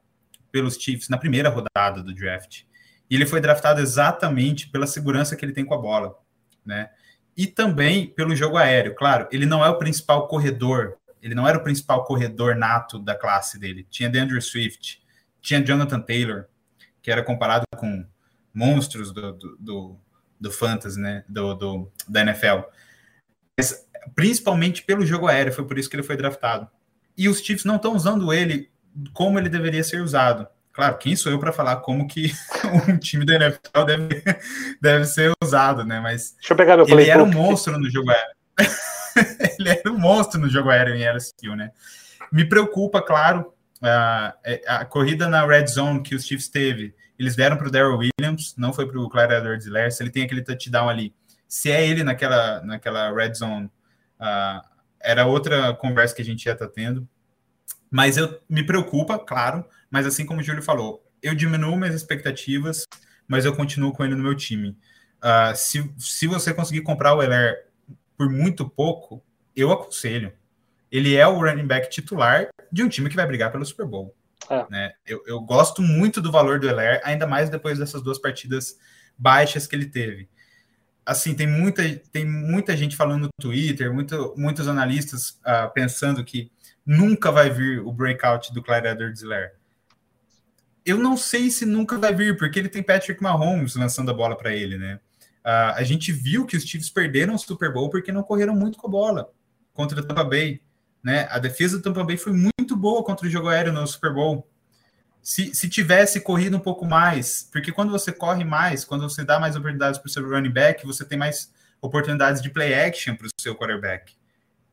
pelos Chiefs na primeira rodada do draft. E ele foi draftado exatamente pela segurança que ele tem com a bola, né? E também pelo jogo aéreo. Claro, ele não é o principal corredor, ele não era o principal corredor nato da classe dele. Tinha DeAndre Swift, tinha Jonathan Taylor, que era comparado com monstros do, do, do, do fantasy, né? Do, do, da NFL. Mas, principalmente pelo jogo aéreo, foi por isso que ele foi draftado. E os Chiefs não estão usando ele como ele deveria ser usado. Claro, quem sou eu para falar como que um time da NFL deve, deve ser usado, né? Mas Deixa eu pegar meu ele era um monstro no jogo aéreo. ele era um monstro no jogo aéreo em LSU, né? Me preocupa, claro, a, a, corrida na red zone que os Chiefs teve. Eles deram para o Daryl Williams, não foi para o Clyde edwards Se ele tem aquele touchdown ali, se é ele naquela, naquela red zone, uh, era outra conversa que a gente ia estar tá tendo. Mas eu me preocupa, claro, mas assim como o Júlio falou, eu diminuo minhas expectativas, mas eu continuo com ele no meu time. Uh, se, se você conseguir comprar o Heller por muito pouco, eu aconselho. Ele é o running back titular de um time que vai brigar pelo Super Bowl. É. Né? Eu, eu, gosto muito do valor do Heller, ainda mais depois dessas duas partidas baixas que ele teve. Assim, tem muita, tem muita gente falando no Twitter, muito, muitos analistas uh, pensando que nunca vai vir o breakout do Clyde Edwards-Helaire eu não sei se nunca vai vir, porque ele tem Patrick Mahomes lançando a bola para ele, né? Uh, a gente viu que os Chiefs perderam o Super Bowl porque não correram muito com a bola contra o Tampa Bay, né? A defesa do Tampa Bay foi muito boa contra o jogo aéreo no Super Bowl. Se, se tivesse corrido um pouco mais, porque quando você corre mais, quando você dá mais oportunidades para o seu running back, você tem mais oportunidades de play action para o seu quarterback.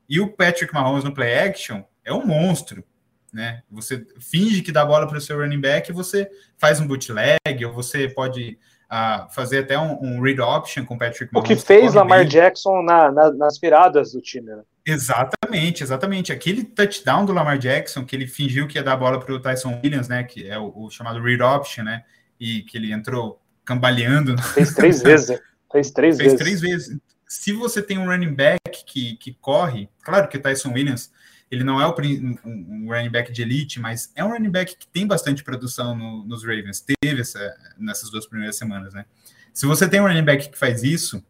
E o Patrick Mahomes no play action é um monstro né? Você finge que dá bola para o seu running back, você faz um bootleg, ou você pode uh, fazer até um, um, read option com Patrick Mahomes. O que fez Lamar bem. Jackson na, na, nas viradas do time, né? Exatamente, exatamente. Aquele touchdown do Lamar Jackson, que ele fingiu que ia dar bola para o Tyson Williams, né? Que é o, o, chamado read option, né? E que ele entrou cambaleando. Fez três vezes. Fez três Fez vezes. três vezes. Se você tem um running back que, que corre, claro que o Tyson Williams ele não é o, um, running back de elite, mas é um running back que tem bastante produção no, nos Ravens. Teve essa, nessas duas primeiras semanas, né? Se você tem um running back que faz isso,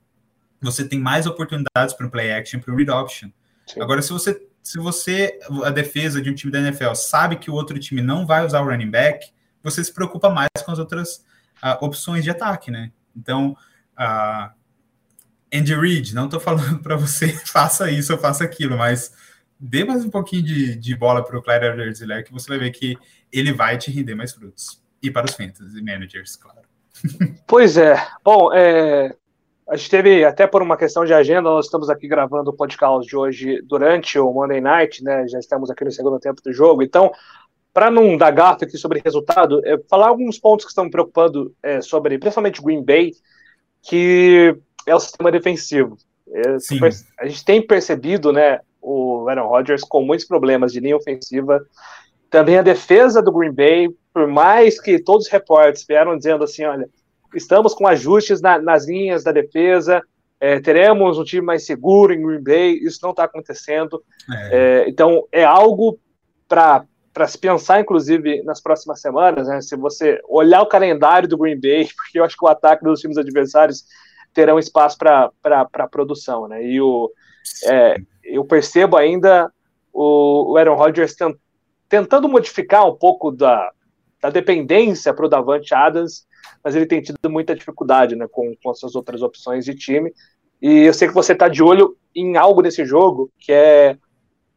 você tem mais oportunidades para o play action, para o read option. Sim. Agora, se você, se você, a defesa de um time da NFL, sabe que o outro time não vai usar o running back, você se preocupa mais com as outras uh, opções de ataque, né? Então, uh, Andy Reid, não estou falando para você faça isso ou faça aquilo, mas dê mais um pouquinho de, de bola para o Clyde edwards que você vai ver que ele vai te render mais frutos. E para os fantasy managers, claro. Pois é. Bom, é, a gente teve, até por uma questão de agenda, nós estamos aqui gravando o podcast de hoje durante o Monday Night, né? Já estamos aqui no segundo tempo do jogo. Então, para não dar gato aqui sobre resultado, é, falar alguns pontos que estão me preocupando é, sobre, principalmente Green Bay, que é o sistema defensivo. É, a gente tem percebido, né, o Aaron Rodgers com muitos problemas de linha ofensiva. Também a defesa do Green Bay, por mais que todos os reportes vieram dizendo assim, olha, estamos com ajustes na, nas linhas da defesa, é, teremos um time mais seguro em Green Bay, isso não está acontecendo. É. É, então, é algo para para se pensar, inclusive, nas próximas semanas, né, se você olhar o calendário do Green Bay, porque eu acho que o ataque dos times adversários terão espaço para produção, né? E o, é, eu percebo ainda o, Aaron Rodgers tent, tentando modificar um pouco da, da dependência para o Davante Adams, mas ele tem tido muita dificuldade né, com, com as suas outras opções de time. E eu sei que você está de olho em algo nesse jogo, que é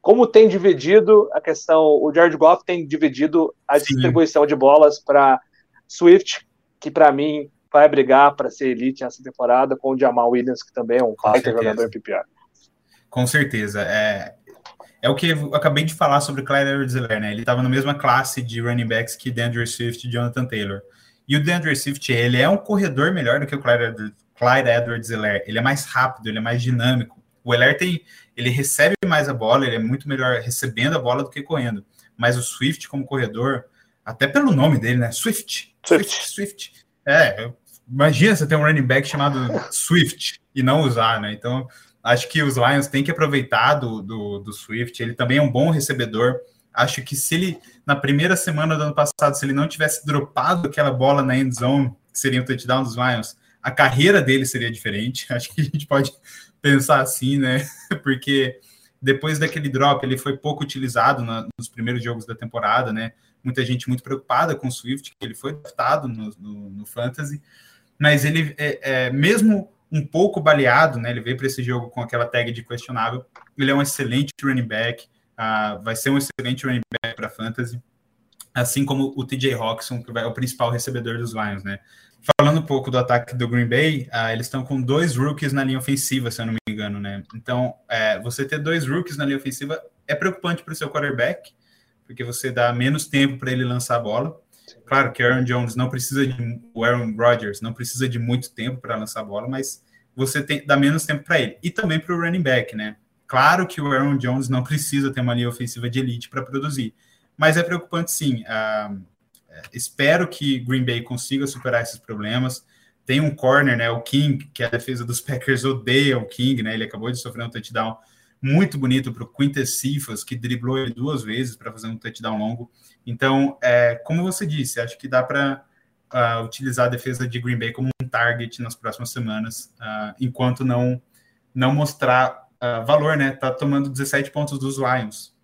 como tem dividido a questão. O Jared Goff tem dividido a Sim. distribuição de bolas para Swift, que para mim vai brigar para ser elite nessa temporada, com o Jamal Williams, que também é um baita jogador PPR. Com certeza. É, é o que eu acabei de falar sobre o Clyde edwards né? Ele estava na mesma classe de running backs que DeAndre Swift e Jonathan Taylor. E o DeAndre Swift, ele é um corredor melhor do que o Clyde, Clyde edwards Ele é mais rápido, ele é mais dinâmico. O Heller tem, ele recebe mais a bola, ele é muito melhor recebendo a bola do que correndo. Mas o Swift como corredor, até pelo nome dele, né? Swift. Swift. Swift. Swift. É, imagina você ter um running back chamado Swift e não usar, né? Então, acho que os Lions têm que aproveitar do, do, do Swift, ele também é um bom recebedor. Acho que se ele, na primeira semana do ano passado, se ele não tivesse dropado aquela bola na end zone, que seria um touchdown dos Lions, a carreira dele seria diferente. Acho que a gente pode pensar assim, né? Porque depois daquele drop, ele foi pouco utilizado na, nos primeiros jogos da temporada, né? Muita gente muito preocupada com o Swift, que ele foi draftado no, no, no Fantasy, mas ele, é, é, mesmo um pouco baleado, né? Ele veio para esse jogo com aquela tag de questionável. Ele é um excelente running back, uh, vai ser um excelente running back para Fantasy, assim como o TJ Hawkinson, que é o principal recebedor dos Lions, né? Falando um pouco do ataque do Green Bay, uh, eles estão com dois rookies na linha ofensiva, se eu não me engano, né? Então, é, você ter dois rookies na linha ofensiva é preocupante para o seu quarterback, porque você dá menos tempo para ele lançar a bola. Claro que Aaron Jones não precisa de o Aaron Rodgers não precisa de muito tempo para lançar a bola, mas você tem, dá menos tempo para ele. E também para o running back, né? Claro que o Aaron Jones não precisa ter uma linha ofensiva de elite para produzir, mas é preocupante sim. Uh, espero que Green Bay consiga superar esses problemas. Tem um corner, né? O King, que a defesa dos Packers odeia o King, né? Ele acabou de sofrer um touchdown muito bonito para o Quintus Cephas, que driblou ele duas vezes para fazer um touchdown longo. Então, é, como você disse, acho que dá para uh, ah, utilizar a defesa de Green Bay como um target nas próximas semanas, uh, enquanto não, não mostrar uh, valor, né? Tá tomando 17 pontos dos Lions.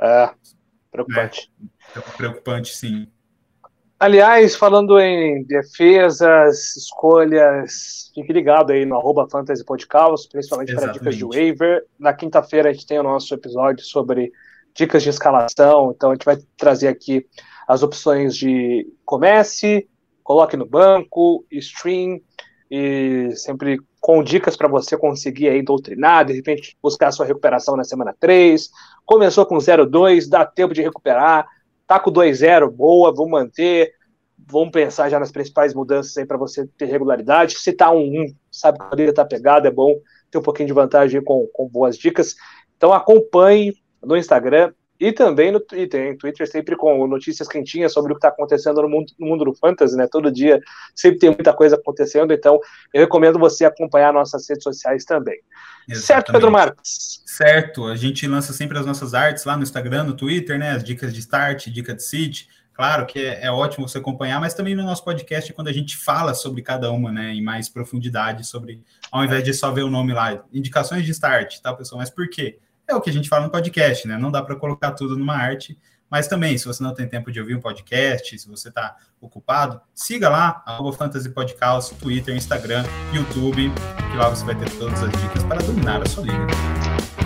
É, preocupante. É, preocupante, sim. Aliás, falando em defesas, escolhas, fique ligado aí no arroba Fantasy Podcast, principalmente para dicas de waiver. Na quinta-feira a gente tem o nosso episódio sobre dicas de escalação, então a gente vai trazer aqui as opções de comece, coloque no banco, stream, e sempre com dicas para você conseguir aí doutrinar, de repente buscar sua recuperação na semana 3. Começou com 0-2, dá tempo de recuperar Tá com 2-0, boa, vamos manter. Vamos pensar já nas principais mudanças aí para você ter regularidade. Se tá 1-1, um, um, sabe que a liga tá pegada, é bom ter um pouquinho de vantagem com, com boas dicas. Então acompanhe no Instagram e também no Twitter, em Twitter sempre com notícias quentinhas sobre o que está acontecendo no mundo, no mundo do fantasy, né? Todo dia sempre tem muita coisa acontecendo, então eu recomendo você acompanhar nossas redes sociais também. Exatamente. Certo, Pedro Marques? Certo, a gente lança sempre as nossas artes lá no Instagram, no Twitter, né? As dicas de start, dica de sit. Claro que é, é ótimo você acompanhar, mas também no nosso podcast, quando a gente fala sobre cada uma, né, em mais profundidade, sobre, ao invés de só ver o nome lá, indicações de start, tá, pessoal? Mas por quê? É o que a gente fala no podcast, né? Não dá para colocar tudo numa arte, mas também, se você não tem tempo de ouvir um podcast, se você está ocupado, siga lá, arroba Fantasy Podcast, Twitter, Instagram, YouTube, que lá você vai ter todas as dicas para dominar a sua liga.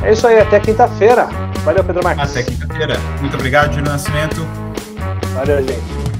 É isso aí, até quinta-feira. Valeu, Pedro Marques. Até quinta-feira. Muito obrigado, Júlio Nascimento. Valeu, gente.